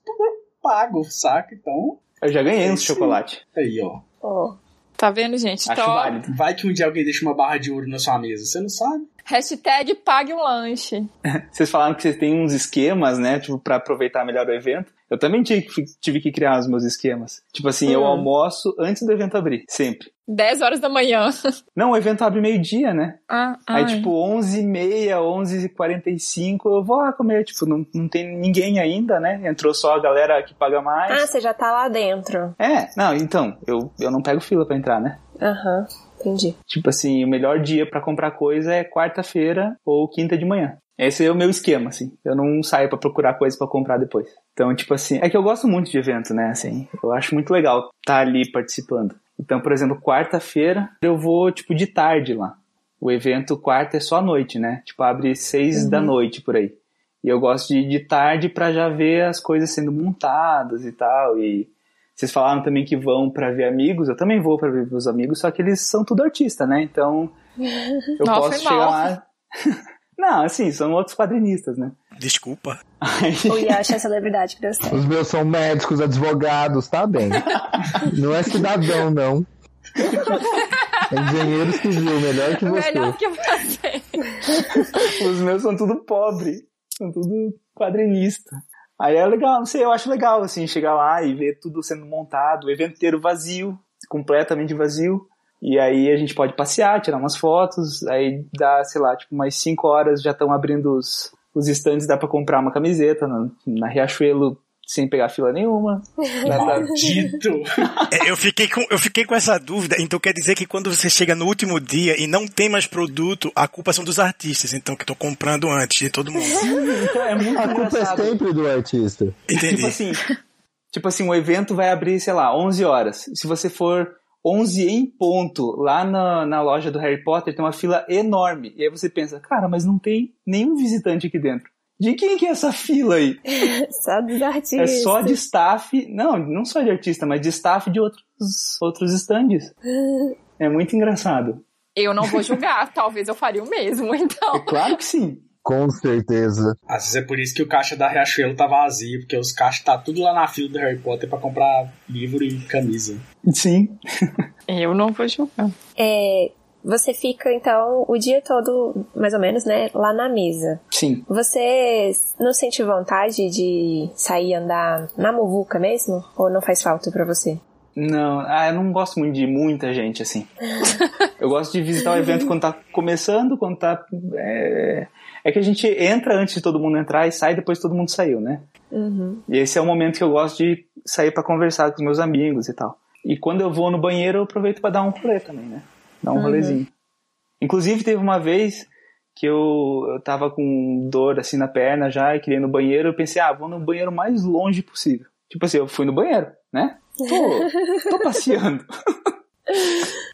pago, saca? Então, Eu já ganhei uns Sim. chocolate. aí, ó. Oh. Tá vendo, gente? Acho Então, válido. Vai que um dia alguém deixa uma barra de ouro na sua mesa. Você não sabe? hashtag pague um lanche. Vocês falaram que vocês têm uns esquemas, né? Tipo, pra aproveitar melhor o evento. Eu também tive que, criar os meus esquemas. Tipo assim, eu Hum. almoço antes do evento abrir. Sempre. 10 horas da manhã. Não, o evento abre meio-dia, né? Ah, Aí, ai. tipo, 11h30, 11h45, eu vou lá comer. Tipo, não, não tem ninguém ainda, né? Entrou só a galera que paga mais. Ah, você já tá lá dentro. É, não, então, eu, eu não pego fila pra entrar, né? Aham, entendi. Tipo assim, o melhor dia pra comprar coisa é quarta-feira ou quinta de manhã. Esse é o meu esquema, assim. Eu não saio pra procurar coisa pra comprar depois. Então, tipo assim, é que eu gosto muito de evento, né? Assim, eu acho muito legal estar ali participando. Então, por exemplo, quarta-feira eu vou, tipo, de tarde lá. O evento quarta é só à noite, né? Tipo, abre seis da noite por aí. E eu gosto de ir de tarde pra já ver as coisas sendo montadas e tal. E vocês falaram também que vão pra ver amigos. Eu também vou pra ver os amigos, só que eles são tudo artista, né? Então eu Nossa, posso chegar mal. lá. Não, assim, são outros quadrinistas, né? Desculpa. Aí, O Yash é a celebridade que deu certo. Os meus são médicos, advogados, tá bem. Não é cidadão, não. É engenheiro civil, melhor que você. Melhor que você. os meus são tudo pobre, são tudo quadrinista. Aí é legal, não sei, eu acho legal, assim, chegar lá e ver tudo sendo montado, o evento inteiro vazio, completamente vazio. E aí a gente pode passear, tirar umas fotos, aí dá, sei lá, tipo umas 5 horas já estão abrindo os, os dá para comprar uma camiseta na, na Riachuelo sem pegar fila nenhuma. Maldito! É, eu, fiquei com, eu fiquei com essa dúvida, então quer dizer que quando você chega no último dia e não tem mais produto, a culpa são dos artistas, então que estão comprando antes de todo mundo. então é muito A culpa é engraçado. sempre do artista. Entendi. Tipo assim, tipo assim, o evento vai abrir, sei lá, 11 horas. Se você for 11 em ponto lá na, na loja do Harry Potter, tem uma fila enorme. E aí você pensa, cara, mas não tem nenhum visitante aqui dentro. De quem que é essa fila aí? Só dos artistas. É só de staff, não, não só de artista, mas de staff de outros, outros stands. É muito engraçado. Eu não vou julgar, talvez eu faria o mesmo, É então. claro que sim. Com certeza. Às vezes é por isso que o caixa da Riachuelo tá vazio, porque os caixas tá tudo lá na fila do Harry Potter pra comprar livro e camisa. Sim. Eu não vou julgar. É, você fica, então, o dia todo, mais ou menos, né, lá na mesa. Sim. Você não sente vontade de sair e andar na muvuca mesmo? Ou não faz falta pra você? Não, ah, eu não gosto muito de muita gente assim. Eu gosto de visitar o evento quando tá começando, quando tá. É, é que a gente entra antes de todo mundo entrar e sai depois todo mundo saiu, né? Uhum. E esse é o momento que eu gosto de sair pra conversar com os meus amigos e tal. E quando eu vou no banheiro, eu aproveito pra dar um rolê também, né? Dar um Uhum. rolezinho. Inclusive, teve uma vez que eu, eu tava com dor assim na perna já e queria ir no banheiro. Eu pensei, ah, vou no banheiro mais longe possível. Tipo assim, eu fui no banheiro, né? Tô, tô passeando.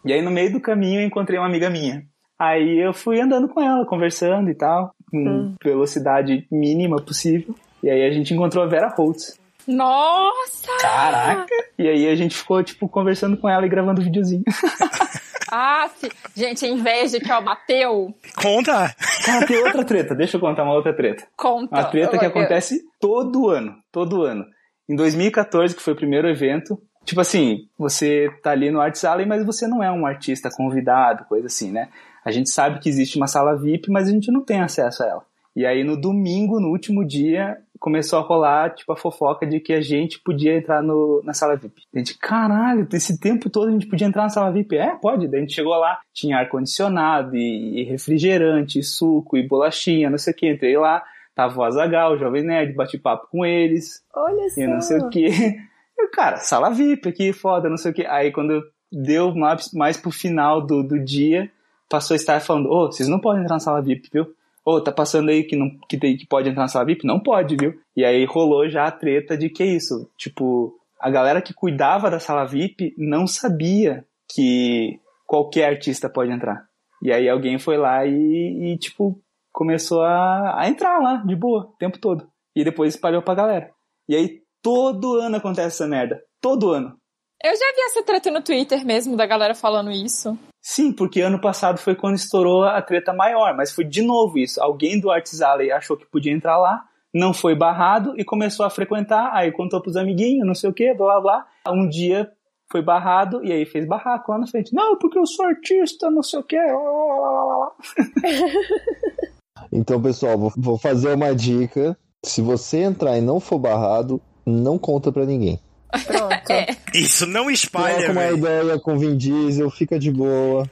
e aí, no meio do caminho, eu encontrei uma amiga minha. Aí eu fui andando com ela, conversando e tal, com Hum. velocidade mínima possível. E aí a gente encontrou a Vera Holtz. Nossa! Caraca! E aí a gente ficou, tipo, conversando com ela e gravando videozinho. Ah, fi- gente, a inveja que ó, bateu, Conta! Cara, tem outra treta. Deixa eu contar uma outra treta. conta. Uma treta que Eu- eu- acontece todo ano. Todo ano. Em 2014, que foi o primeiro evento, tipo assim, você tá ali no Arts Alley, mas você não é um artista convidado, coisa assim, né? A gente sabe que existe uma sala VIP, mas a gente não tem acesso a ela. E aí no domingo, no último dia, começou a rolar, tipo, a fofoca de que a gente podia entrar no, na sala VIP. A gente, caralho, esse tempo todo a gente podia entrar na sala VIP. É, pode. Daí a gente chegou lá, tinha ar-condicionado e, e refrigerante, e suco e bolachinha, não sei o que. Entrei lá, tava o Azagal, o Jovem Nerd, bati papo com eles Olha só. e não sei o que. Eu, cara, sala VIP aqui, foda, não sei o que. Aí quando deu mais, mais pro final do, do dia, passou a estar falando, ô, vocês não podem entrar na sala VIP, viu? Ô, tá passando aí que, não, que, tem, que pode entrar na sala VIP? Não pode, viu? E aí rolou já a treta de que é isso. Tipo, a galera que cuidava da sala VIP não sabia que qualquer artista pode entrar. E aí alguém foi lá e, e, tipo, começou a, a entrar lá, de boa, o tempo todo. E depois espalhou pra galera. E aí todo ano acontece essa merda. Todo ano. Eu já vi essa treta no Twitter mesmo, da galera falando isso. Sim, porque ano passado foi quando estourou a treta maior, mas foi de novo isso. Alguém do Arts Alley achou que podia entrar lá, não foi barrado e começou a frequentar, aí contou pros amiguinhos, não sei o que, blá blá blá. Um dia foi barrado e aí fez barraco lá na frente. Não, porque eu sou artista, não sei o que. Então, pessoal, vou, vou fazer uma dica. Se você entrar e não for barrado, não conta pra ninguém. Pronto. É. Isso não espalha, Troca uma ideia com Vin Diesel, fica de boa.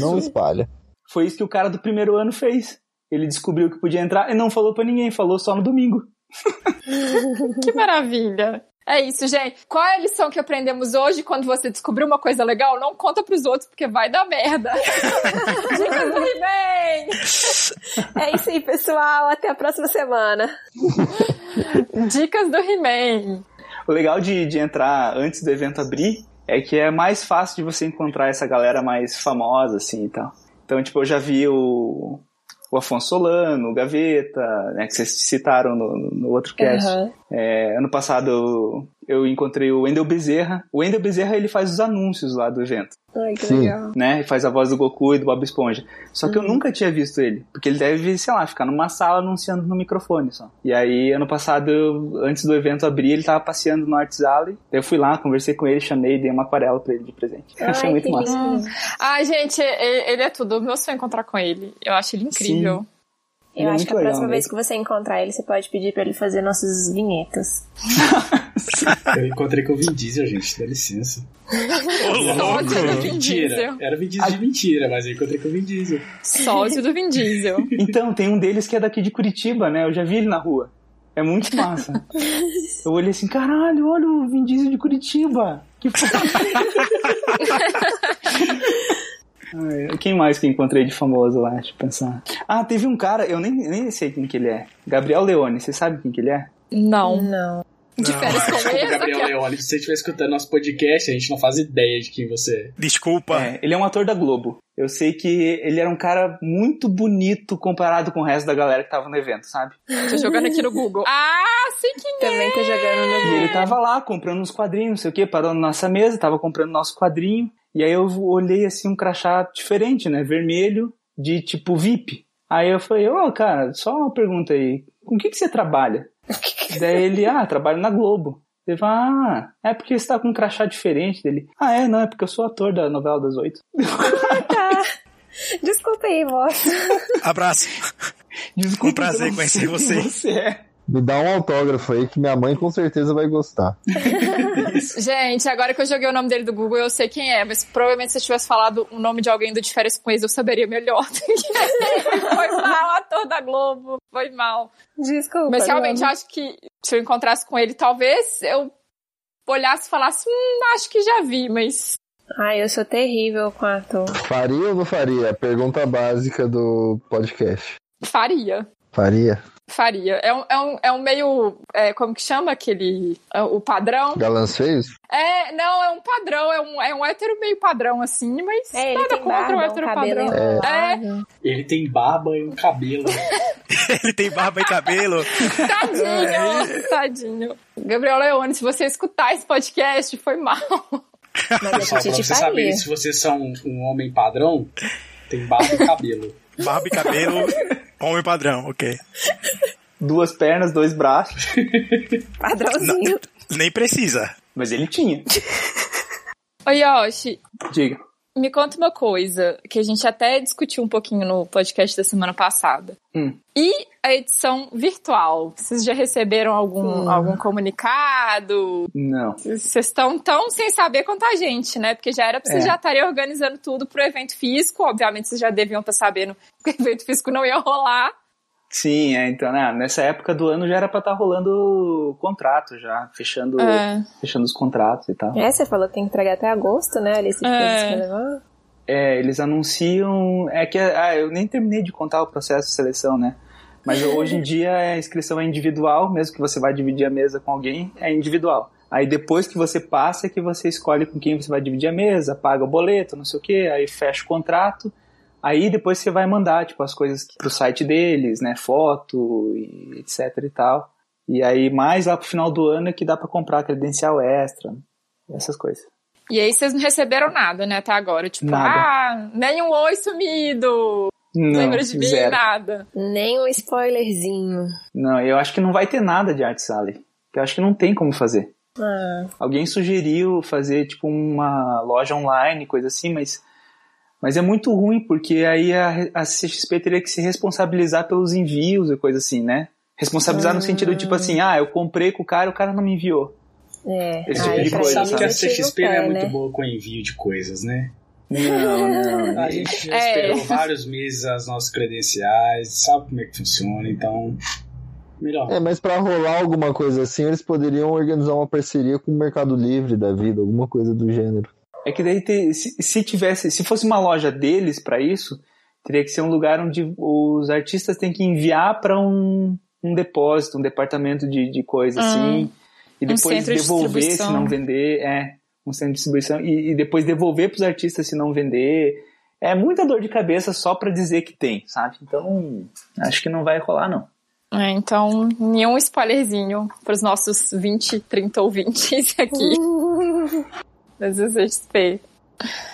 Não espalha. Foi isso que o cara do primeiro ano fez. Ele descobriu que podia entrar e não falou pra ninguém, falou só no domingo. Que maravilha. É isso, gente. Qual é a lição que aprendemos hoje quando você descobriu uma coisa legal? Não conta pros outros, porque vai dar merda. Dicas do He-Man! É isso aí, pessoal. Até a próxima semana. Dicas do He-Man. O legal de, de entrar antes do evento abrir é que é mais fácil de você encontrar essa galera mais famosa, assim, e tal. Então, tipo, eu já vi o, o Afonso Solano, o Gaveta, né, que vocês citaram no, no outro cast. Aham. É, ano passado eu, encontrei o Wendel Bezerra. O Wendel Bezerra, ele faz os anúncios lá do evento, Ai, que Sim. legal. né? E faz a voz do Goku e do Bob Esponja. Só que eu nunca tinha visto ele, porque ele deve, sei lá, ficar numa sala anunciando no microfone só. E aí, ano passado, eu- antes do evento abrir, ele tava passeando no Arts Alley. Daí eu fui lá, conversei com ele, chamei, dei uma aquarela pra ele de presente. Ai, Achei muito massa. lindo. Ai, gente, e- ele é tudo. Meu sonho é encontrar com ele. Eu acho ele incrível. Eu Ele é acho muito que a próxima mesmo. vez que você encontrar ele, você pode pedir pra ele fazer nossas vinhetas. Eu encontrei com o Vin Diesel, gente, dá licença. Ô, louco! Sócio do Vin mentira. Diesel. Era Vin Diesel de mentira, mas eu encontrei com o Vin Diesel. Sócio do Vin Diesel. Então, tem um deles que é daqui de Curitiba, né? Eu já vi ele na rua. É muito massa. Eu olhei assim, caralho, olha o Vin Diesel de Curitiba. Que foda. Ai, Quem mais que encontrei de famoso lá? Deixa eu pensar. Ah, teve um cara, eu nem, nem sei quem que ele é. Gabriel Leone, você sabe quem que ele é? Não. Não. De férias com ex, Gabriel aquela- Leone, se você estiver escutando nosso podcast, a gente não faz ideia de quem você é. Desculpa. É, ele é um ator da Globo. Eu sei que ele era um cara muito bonito comparado com o resto da galera que tava no evento, sabe? Tô jogando aqui no Google. Ah, sei quem é. Também tô jogando no E ele tava lá comprando uns quadrinhos, não sei o que, parou na nossa mesa, tava comprando nosso quadrinho. E aí eu olhei assim um crachá diferente, né? Vermelho, de tipo VIP. Aí eu falei, ô cara, só uma pergunta aí, com o que, que você trabalha? Daí ele, ah, trabalho na Globo. Ele falou, ah, é porque você tá com um crachá diferente dele. Ah, é, não, é porque eu sou ator da novela das oito. Tá. Desculpa aí, moço. Abraço. Desculpa, Um prazer conhecer você. você é. Me dá um autógrafo aí que minha mãe com certeza vai gostar. Gente, agora que eu joguei o nome dele do Google, eu sei quem é, mas provavelmente se eu tivesse falado o nome de alguém do de férias com ex, eu saberia melhor. ele. Foi mal, ator da Globo. Foi mal. Desculpa. Mas realmente, acho que se eu encontrasse com ele, talvez eu olhasse e falasse, hum, acho que já vi, mas. Ai, eu sou terrível com ator. Faria ou não faria? Pergunta básica do podcast. Faria. Faria? Faria. É um, é um, é um meio. é, como que chama aquele. é, o padrão? Galãs feios? É, não, é um padrão, é um, é um hétero meio padrão, assim, mas É, ele nada tem contra o barba, um hétero cabelo padrão. É, enrolado. Ele tem barba e um cabelo. Ele tem barba e cabelo. tadinho, tadinho. Gabriel Leone, se você escutar esse podcast, foi mal. Pessoal, pra faria. saberem se vocês são um, um homem padrão, tem barba e cabelo. Barba e cabelo, homem padrão, ok. Duas pernas, dois braços. Padrãozinho. Nem precisa. Mas ele tinha. Ô Yoshi, Diga. Me conta uma coisa, que a gente até discutiu um pouquinho no podcast da semana passada. Hum. E a edição virtual? Vocês já receberam algum, Hum. algum comunicado? Não. Vocês estão tão sem saber quanto a gente, né? Porque já era pra vocês É. já estarem organizando tudo pro evento físico. Obviamente, vocês já deviam estar sabendo que o evento físico não ia rolar. Sim, é, então, né, nessa época do ano já era pra estar rolando o contrato já, fechando, É. fechando os contratos e tal. É, você falou que tem que entregar até agosto, né? Alice É. É, eles anunciam. É que ah, eu nem terminei de contar o processo de seleção, né? Mas hoje em dia a inscrição é individual, mesmo que você vai dividir a mesa com alguém, é individual. Aí depois que você passa é que você escolhe com quem você vai dividir a mesa, paga o boleto, não sei o que, aí fecha o contrato. Aí depois você vai mandar, tipo, as coisas pro site deles, né? Foto e etc e tal. E aí mais lá pro final do ano é que dá pra comprar credencial extra, essas coisas. E aí vocês não receberam nada, né, até agora. Tipo, Nada. ah, nem um oi sumido. Não, Lembra de mim? zero. Nada. Nem um spoilerzinho. Não, eu acho que não vai ter nada de Art Sally. Eu acho que não tem como fazer. Ah, Alguém sugeriu fazer tipo uma loja online, coisa assim, mas mas é muito ruim porque aí a, a CXP teria que se responsabilizar pelos envios e coisa assim, né? Responsabilizar no sentido tipo assim, ah, eu comprei com o cara, o cara não me enviou. é. Esse tipo de coisa, sabe que a CXP não é muito né? boa com envio de coisas, né? Não, não. A gente já É. esperou vários meses as nossas credenciais, sabe como é que funciona, então. Melhor. É, mas pra rolar alguma coisa assim, eles poderiam organizar uma parceria com o Mercado Livre da vida, alguma coisa do gênero. É que daí te- se, se tivesse, se fosse uma loja deles pra isso, teria que ser um lugar onde os artistas têm que enviar pra um, um depósito, um departamento de, de coisa Hum. assim, e Um depois de devolver se distribuição. não vender, é, um centro de distribuição e, e depois devolver pros artistas se não vender. É muita dor de cabeça só pra dizer que tem, sabe? Então, acho que não vai rolar não. É, então, nenhum spoilerzinho pros nossos 20, 30 ouvintes aqui da CCXP.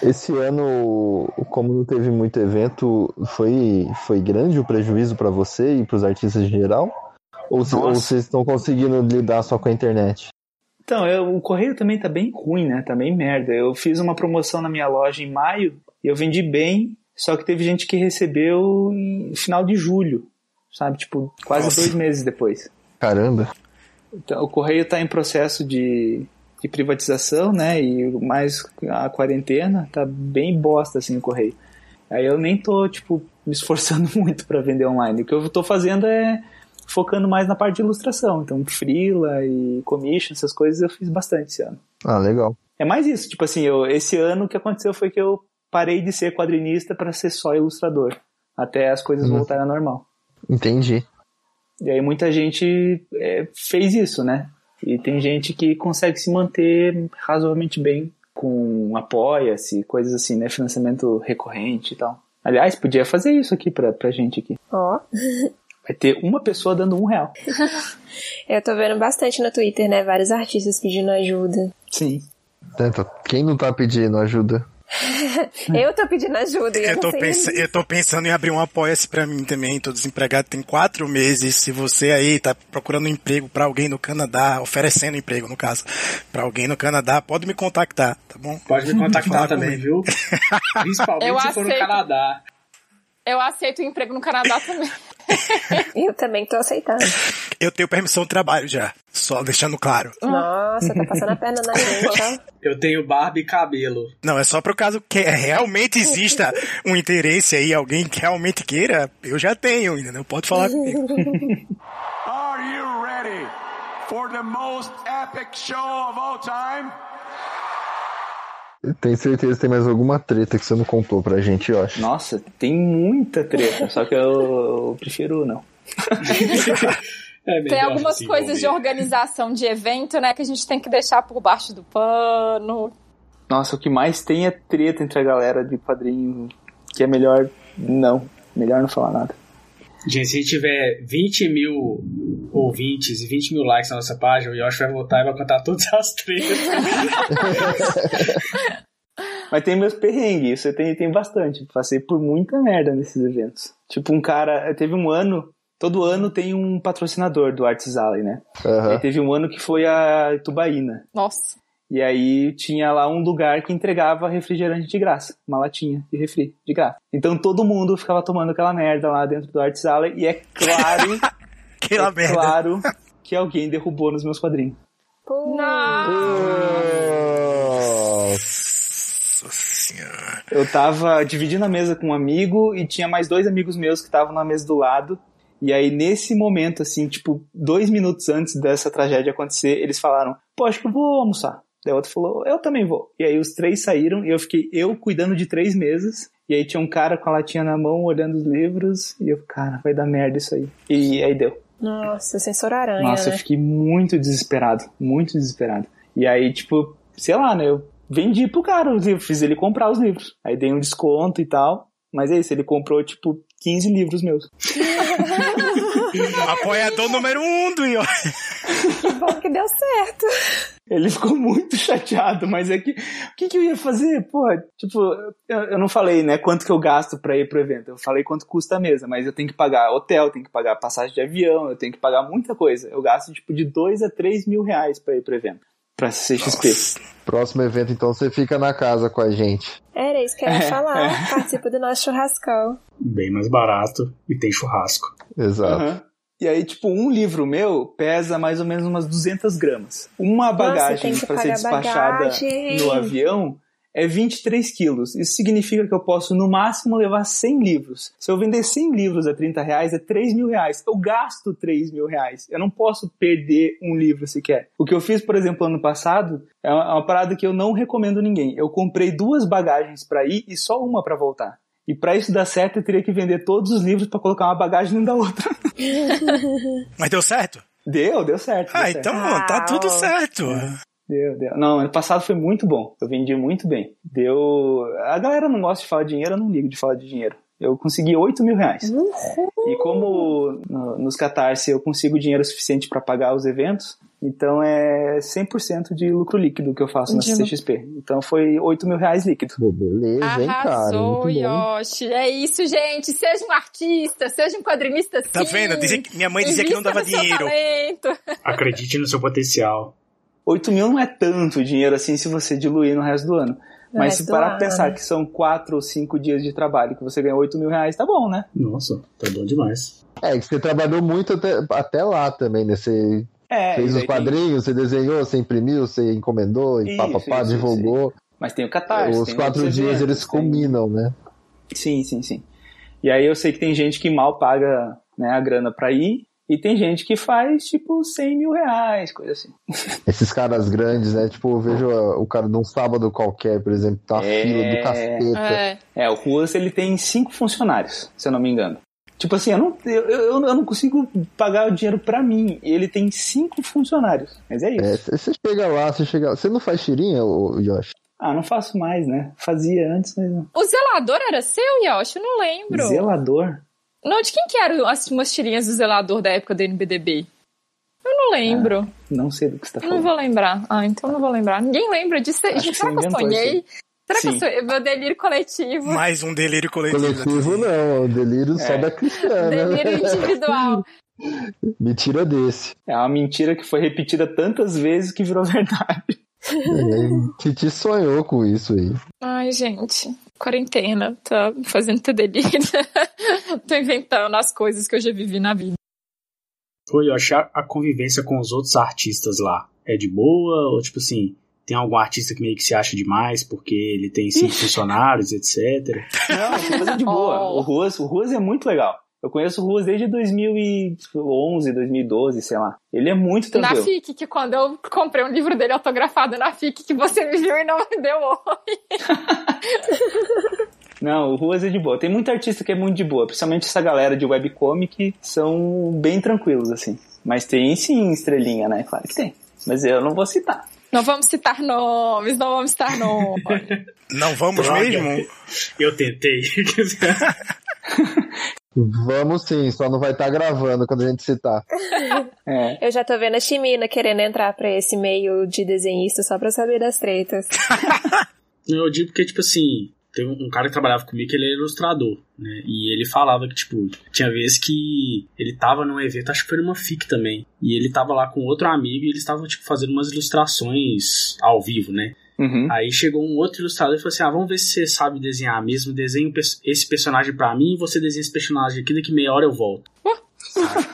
Esse ano, como não teve muito evento, foi, foi grande o prejuízo pra você e pros artistas em geral? Ou, ou vocês estão conseguindo lidar só com a internet? Então, eu- o correio também tá bem ruim, né? Tá bem merda. Eu fiz uma promoção na minha loja em maio e eu vendi bem, só que teve gente que recebeu em final de julho. sabe? Tipo, quase Nossa. dois meses depois. Caramba. Então, o correio está em processo de, de privatização, né? E mais a quarentena tá bem bosta assim o correio. Aí eu nem tô tipo me esforçando muito para vender online. O que eu tô fazendo é focando mais na parte de ilustração. Então, freela e commission, essas coisas eu fiz bastante esse ano. Ah, legal. É mais isso, tipo assim, eu, esse ano o que aconteceu foi que eu parei de ser quadrinista para ser só ilustrador, até as coisas Uhum. voltarem ao normal. Entendi. E aí muita gente é, fez isso, né? E tem gente que consegue se manter razoavelmente bem com apoia-se, coisas assim, né? Financiamento recorrente e tal. Aliás, podia fazer isso aqui pra, pra gente aqui. Ó, Vai ter uma pessoa dando um real. eu tô vendo bastante no Twitter, né? Vários artistas pedindo ajuda. Sim. Tenta. Quem não tá pedindo ajuda? Eu tô pedindo ajuda eu, tô, nem- eu tô pensando em abrir um apoia-se pra mim também. Tô desempregado tem quatro meses. Se você aí tá procurando um emprego pra alguém no Canadá, oferecendo emprego no caso, pra alguém no Canadá, pode me contactar, tá bom? Pode me contactar também, viu? Principalmente Eu se for no aceito. Canadá. Eu aceito emprego no Canadá também. Eu também tô aceitando. Eu tenho permissão de trabalho já. Só deixando claro. Nossa, tá passando a perna na gente, ó. Eu tenho barba e cabelo. Não, é só pro caso que realmente exista um interesse aí, alguém que realmente queira, eu já tenho, entendeu? Pode falar comigo. Are you ready for the most epic show of all time? Tenho certeza que tem mais alguma treta que você não contou pra gente, eu acho. Nossa, tem muita treta, só que eu, eu prefiro não. É Tem algumas coisas de organização de evento, né, que a gente tem que deixar por baixo do pano. Nossa, o que mais tem é treta entre a galera de quadrinho, que é melhor não. Melhor não falar nada. Gente, se tiver 20 mil ouvintes e 20 mil likes na nossa página, o Yoshi vai voltar e vai contar todas as tretas. Mas tem meus perrengues, isso tem, tem bastante. Passei por muita merda nesses eventos. Tipo, um cara. Teve um ano. Todo ano tem um patrocinador do Arts Alley, né? E Aham. aí teve um ano que foi a Itubaína. Nossa. E aí tinha lá um lugar que entregava refrigerante de graça, uma latinha de refri de graça. Então todo mundo ficava tomando aquela merda lá dentro do Arts Alley e é claro, Aquela é merda. claro que alguém derrubou nos meus quadrinhos. Pô, Nossa senhora. Eu tava dividindo a mesa com um amigo e tinha mais dois amigos meus que estavam na mesa do lado. E aí, nesse momento, assim, tipo, dois minutos antes dessa tragédia acontecer, eles falaram: Pô, acho que eu vou almoçar. Daí o outro falou: Eu também vou. E aí, os três saíram e eu fiquei, eu cuidando de três mesas. E aí, tinha um cara com a latinha na mão, olhando os livros. E eu, cara, vai dar merda isso aí. E aí deu. Nossa, sensor aranha, Nossa, eu né? fiquei muito desesperado, muito desesperado. E aí, tipo, sei lá, né? Eu vendi pro cara os livros, fiz ele comprar os livros. Aí dei um desconto e tal. Mas é isso, ele comprou, tipo, 15 livros meus. Apoiador número um do Io. Bom que deu certo. Ele ficou muito chateado, mas é que. O que, que eu ia fazer? Pô, tipo, eu, eu não falei, né, quanto que eu gasto pra ir pro evento. Eu falei quanto custa a mesa, mas eu tenho que pagar hotel, tenho que pagar passagem de avião, eu tenho que pagar muita coisa. Eu gasto, tipo, de 2 a 3 mil reais pra ir pro evento. Pra CXP. Próximo evento, então, você fica na casa com a gente. Era isso que eu ia falar. Participa do nosso churrascão. Bem mais barato e tem churrasco. Exato. Aham. E aí, tipo, um livro meu pesa mais ou menos umas 200 gramas. Uma bagagem para ser despachada bagagem. no avião é 23 quilos. Isso significa que eu posso, no máximo, levar 100 livros. Se eu vender 100 livros a 30 reais, é 3 mil reais. Eu gasto 3 mil reais. Eu não posso perder um livro sequer. O que eu fiz, por exemplo, ano passado, é uma, é uma parada que eu não recomendo ninguém. Eu comprei duas bagagens para ir e só uma para voltar. E para isso dar certo, eu teria que vender todos os livros para colocar uma bagagem dentro da outra. Mas deu certo? Deu, deu certo. deu Ah, certo. então tá tudo certo. Deu, deu. Não, ano passado foi muito bom. Eu vendi muito bem. Deu. A galera não gosta de falar de dinheiro, eu não ligo de falar de dinheiro. Eu consegui 8 mil reais. E como no- nos Catarse eu consigo dinheiro suficiente para pagar os eventos, então é 100% de lucro líquido que eu faço na CXP. Então foi 8 mil reais líquido. Beleza, hein, cara? Arrasou, Muito bom. Yoshi. É isso, gente. Seja um artista, seja um quadrinista sim. Tá vendo? Dizia que- minha mãe dizia que não Invista dava dinheiro. talento. Acredite no seu potencial. 8 mil não é tanto dinheiro assim se você diluir no resto do ano. Mas se parar pra pensar que são quatro ou cinco dias de trabalho que você ganha 8 mil reais, tá bom, né? Nossa, tá bom demais. É, que você trabalhou muito até, até lá também, né? Você É, fez os daí tem- quadrinhos, você desenhou, você imprimiu, você encomendou, e Isso, papapá, isso, divulgou. mas tem o catarse. Os tem quatro dias eles tem- combinam, né? Sim, sim, sim. E aí eu sei que tem gente que mal paga né, a grana pra ir, e tem gente que faz, tipo, 100 mil reais, coisa assim. Esses caras grandes, né? Tipo, eu vejo o cara num sábado qualquer, por exemplo, tá É. fila do caceta. É. É, o Ruas, ele tem cinco funcionários, se eu não me engano. Tipo assim, eu não, eu, eu, eu não consigo pagar o dinheiro pra mim. Ele tem cinco funcionários. Mas é isso. É, você chega lá, você chega Você não faz tirinha, ô, Josh? Ah, não faço mais, né? Fazia antes, mas não. O zelador era seu, Yoshi? Eu não lembro. Zelador? Não, de quem que eram as umas tirinhas do zelador da época do NBDB? Eu não lembro. Não sei do que você tá não falando. vou lembrar. Ah, então não vou lembrar. Ninguém lembra disso. Acho Será que eu sonhei? isso Será que eu Sim. sonhei? Meu delírio coletivo. Mais um delírio coletivo. Coletivo não, o delírio só É. da Cristiana. Delírio individual. Me tira desse. É uma mentira que foi repetida tantas vezes que virou verdade. É, Titi sonhou com isso aí. Ai, gente. Quarentena. Tá fazendo ter delírio. Tô inventando as coisas que eu já vivi na vida. Oi, eu achar a convivência com os outros artistas lá é de boa? Ou tipo assim, tem algum artista que meio que se acha demais porque ele tem cinco funcionários, etc. Não, o Ruas é de boa. Oh. O Ruas, o Ruas é muito legal. Eu conheço o Ruas desde 2011, 2012, sei lá. Ele é muito Na tranquilo. FIC, que quando eu comprei um livro dele autografado na FIC, que você me viu e não me deu oi. Não, o Ruas é de boa. Tem muita artista que é muito de boa, principalmente essa galera de webcomic são bem tranquilos, assim. Mas tem sim estrelinha, né? Claro que tem. Mas eu não vou citar. Não vamos citar nomes, não vamos citar nomes. Não vamos Droga. mesmo? Eu tentei. Vamos sim, só não vai estar gravando quando a gente citar. É. Eu já tô vendo a Chimina querendo entrar pra esse meio de desenhista só pra saber das tretas. eu digo porque, tipo assim, tem um cara que trabalhava comigo que ele é ilustrador, né? E ele falava que, tipo, tinha vezes que ele tava num evento, acho que foi numa FIC também. E ele tava lá com outro amigo e eles estavam, tipo, fazendo umas ilustrações ao vivo, né? Uhum. Aí chegou um outro ilustrador e falou assim: Ah, vamos ver se você sabe desenhar mesmo. Desenha esse personagem pra mim e você desenha esse personagem aqui, daqui meia hora eu volto.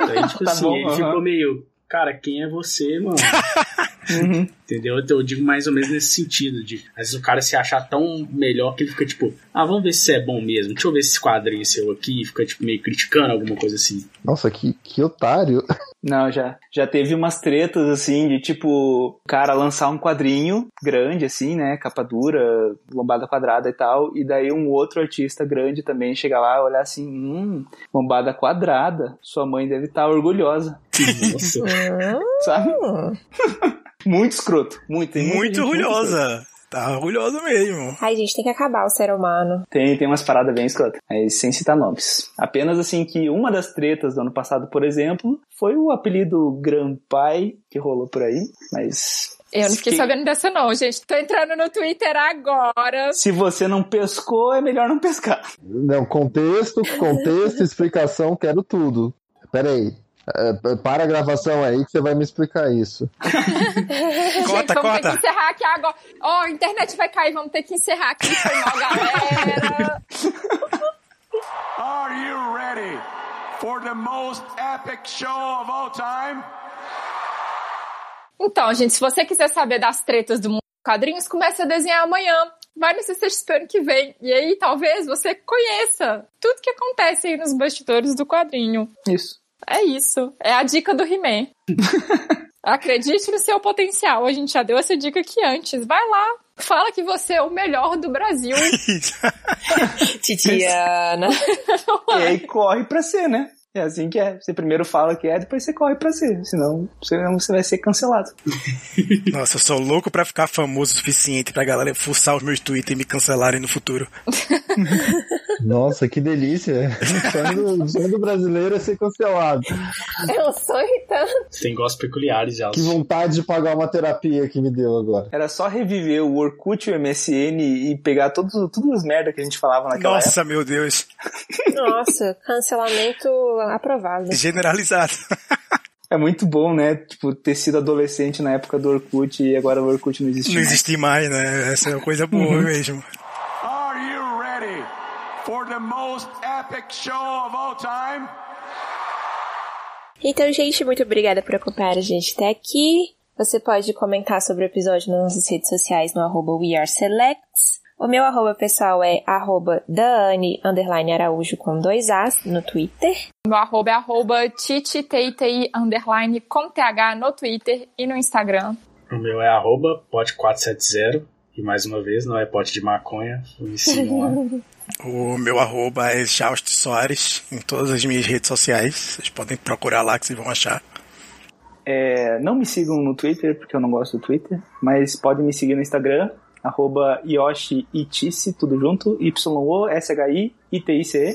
Aí, tipo Tá assim, bom, ele aham. ficou meio. Cara, quem é você, mano? Uhum. Entendeu? Então eu digo mais ou menos nesse sentido, de às vezes o cara se achar tão melhor que ele fica tipo, ah, vamos ver se você é bom mesmo, deixa eu ver esse quadrinho seu aqui, e fica tipo meio criticando alguma coisa assim. Nossa, que, que otário. Não, já, já teve umas tretas, assim, de tipo, o cara lançar um quadrinho grande, assim, né? Capa dura, lombada quadrada e tal, e daí um outro artista grande também chegar lá e olhar assim, hum, lombada quadrada, sua mãe deve estar orgulhosa, Nossa. sabe? muito escroto, muito. tem muita Muito gente orgulhosa. Tá orgulhosa mesmo. Ai, gente, tem que acabar o ser humano. Tem, tem umas paradas bem escrotas, mas sem citar nomes. Apenas assim que uma das tretas do ano passado, por exemplo, foi o apelido Granpai que rolou por aí, mas... Eu não fiquei que- sabendo dessa, não, gente. Tô entrando no Twitter agora. Se você não pescou, é melhor não pescar. Não, contexto, contexto, explicação, quero tudo. Pera aí. É, para a gravação aí que você vai me explicar isso. gente, Corta, vamos ter corta. que encerrar aqui agora. Ó, a internet vai cair, vamos ter que encerrar aqui. Foi mal, galera. Are you ready for the most epic show of all time? Então, gente, se você quiser saber das tretas do mundo dos quadrinhos, comece a desenhar amanhã. Vai no CCXP ano que vem. E aí, talvez, você conheça tudo que acontece aí nos bastidores do quadrinho. Isso. É isso. É a dica do He-Man. Acredite no seu potencial. A gente já deu essa dica aqui antes. Vai lá. Fala que você é o melhor do Brasil. Titiana. E aí corre pra ser, né? É assim que é. Você primeiro fala que é, depois você corre pra ser. Senão você, você vai ser cancelado. Nossa, eu sou louco pra ficar famoso o suficiente pra galera fuçar os meus tweets e me cancelarem no futuro. Nossa, que delícia. O sonho do, brasileiro é ser cancelado. Um sonho tanto. Você tem gostos peculiares, já. Que vontade de pagar uma terapia que me deu agora. Era só reviver o Orkut e o MSN e pegar todos, todas as merdas que a gente falava naquela época. Nossa, meu Deus. Nossa, cancelamento aprovado. Generalizado. É muito bom, né? Tipo, ter sido adolescente na época do Orkut e agora o Orkut não existe Não mais. existe mais, né? Essa é uma coisa boa Uhum. mesmo. Are you ready for the most epic show of all time? Então, gente, muito obrigada por acompanhar a gente até aqui. Você pode comentar sobre o episódio nas nossas redes sociais no arroba WeAreSelects. O meu arroba pessoal é arroba Dani underline Araújo com dois As no Twitter. Meu arroba é arroba tititeitei, underline, com TH no Twitter e no Instagram. O meu é arroba pot470. E mais uma vez, não é pote de maconha. Me lá. O meu arroba é Jauste Soares em todas as minhas redes sociais. Vocês podem procurar lá que vocês vão achar. É, não me sigam no Twitter, porque eu não gosto do Twitter, mas podem me seguir no Instagram, arroba YoshiItice, tudo junto, Y-O-S-H-I-I-T-I-C-E.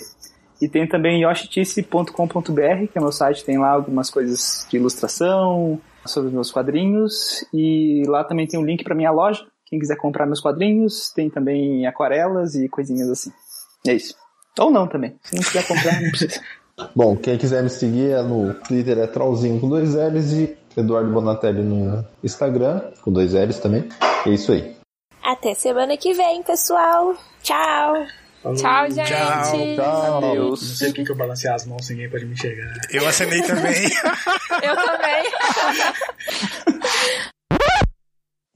E tem também yoshitice.com.br, que é meu site, tem lá algumas coisas de ilustração, sobre os meus quadrinhos, e lá também tem um link para minha loja, quem quiser comprar meus quadrinhos, tem também aquarelas e coisinhas assim. É isso. Ou não também, se não quiser comprar, não precisa. Bom, quem quiser me seguir é no Twitter é Trollzinho com dois L's e Eduardo Bonatelli no Instagram, com dois L's também. É isso aí. Até semana que vem, pessoal. Tchau! Tchau, gente! Tchau. Não sei porque que eu balancei as mãos, ninguém pode me enxergar. Eu acenei também. Eu também.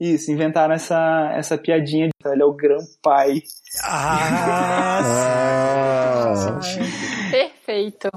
Isso, inventaram essa, essa piadinha de ele é o grão-pai. ah, Ah. Perfeito.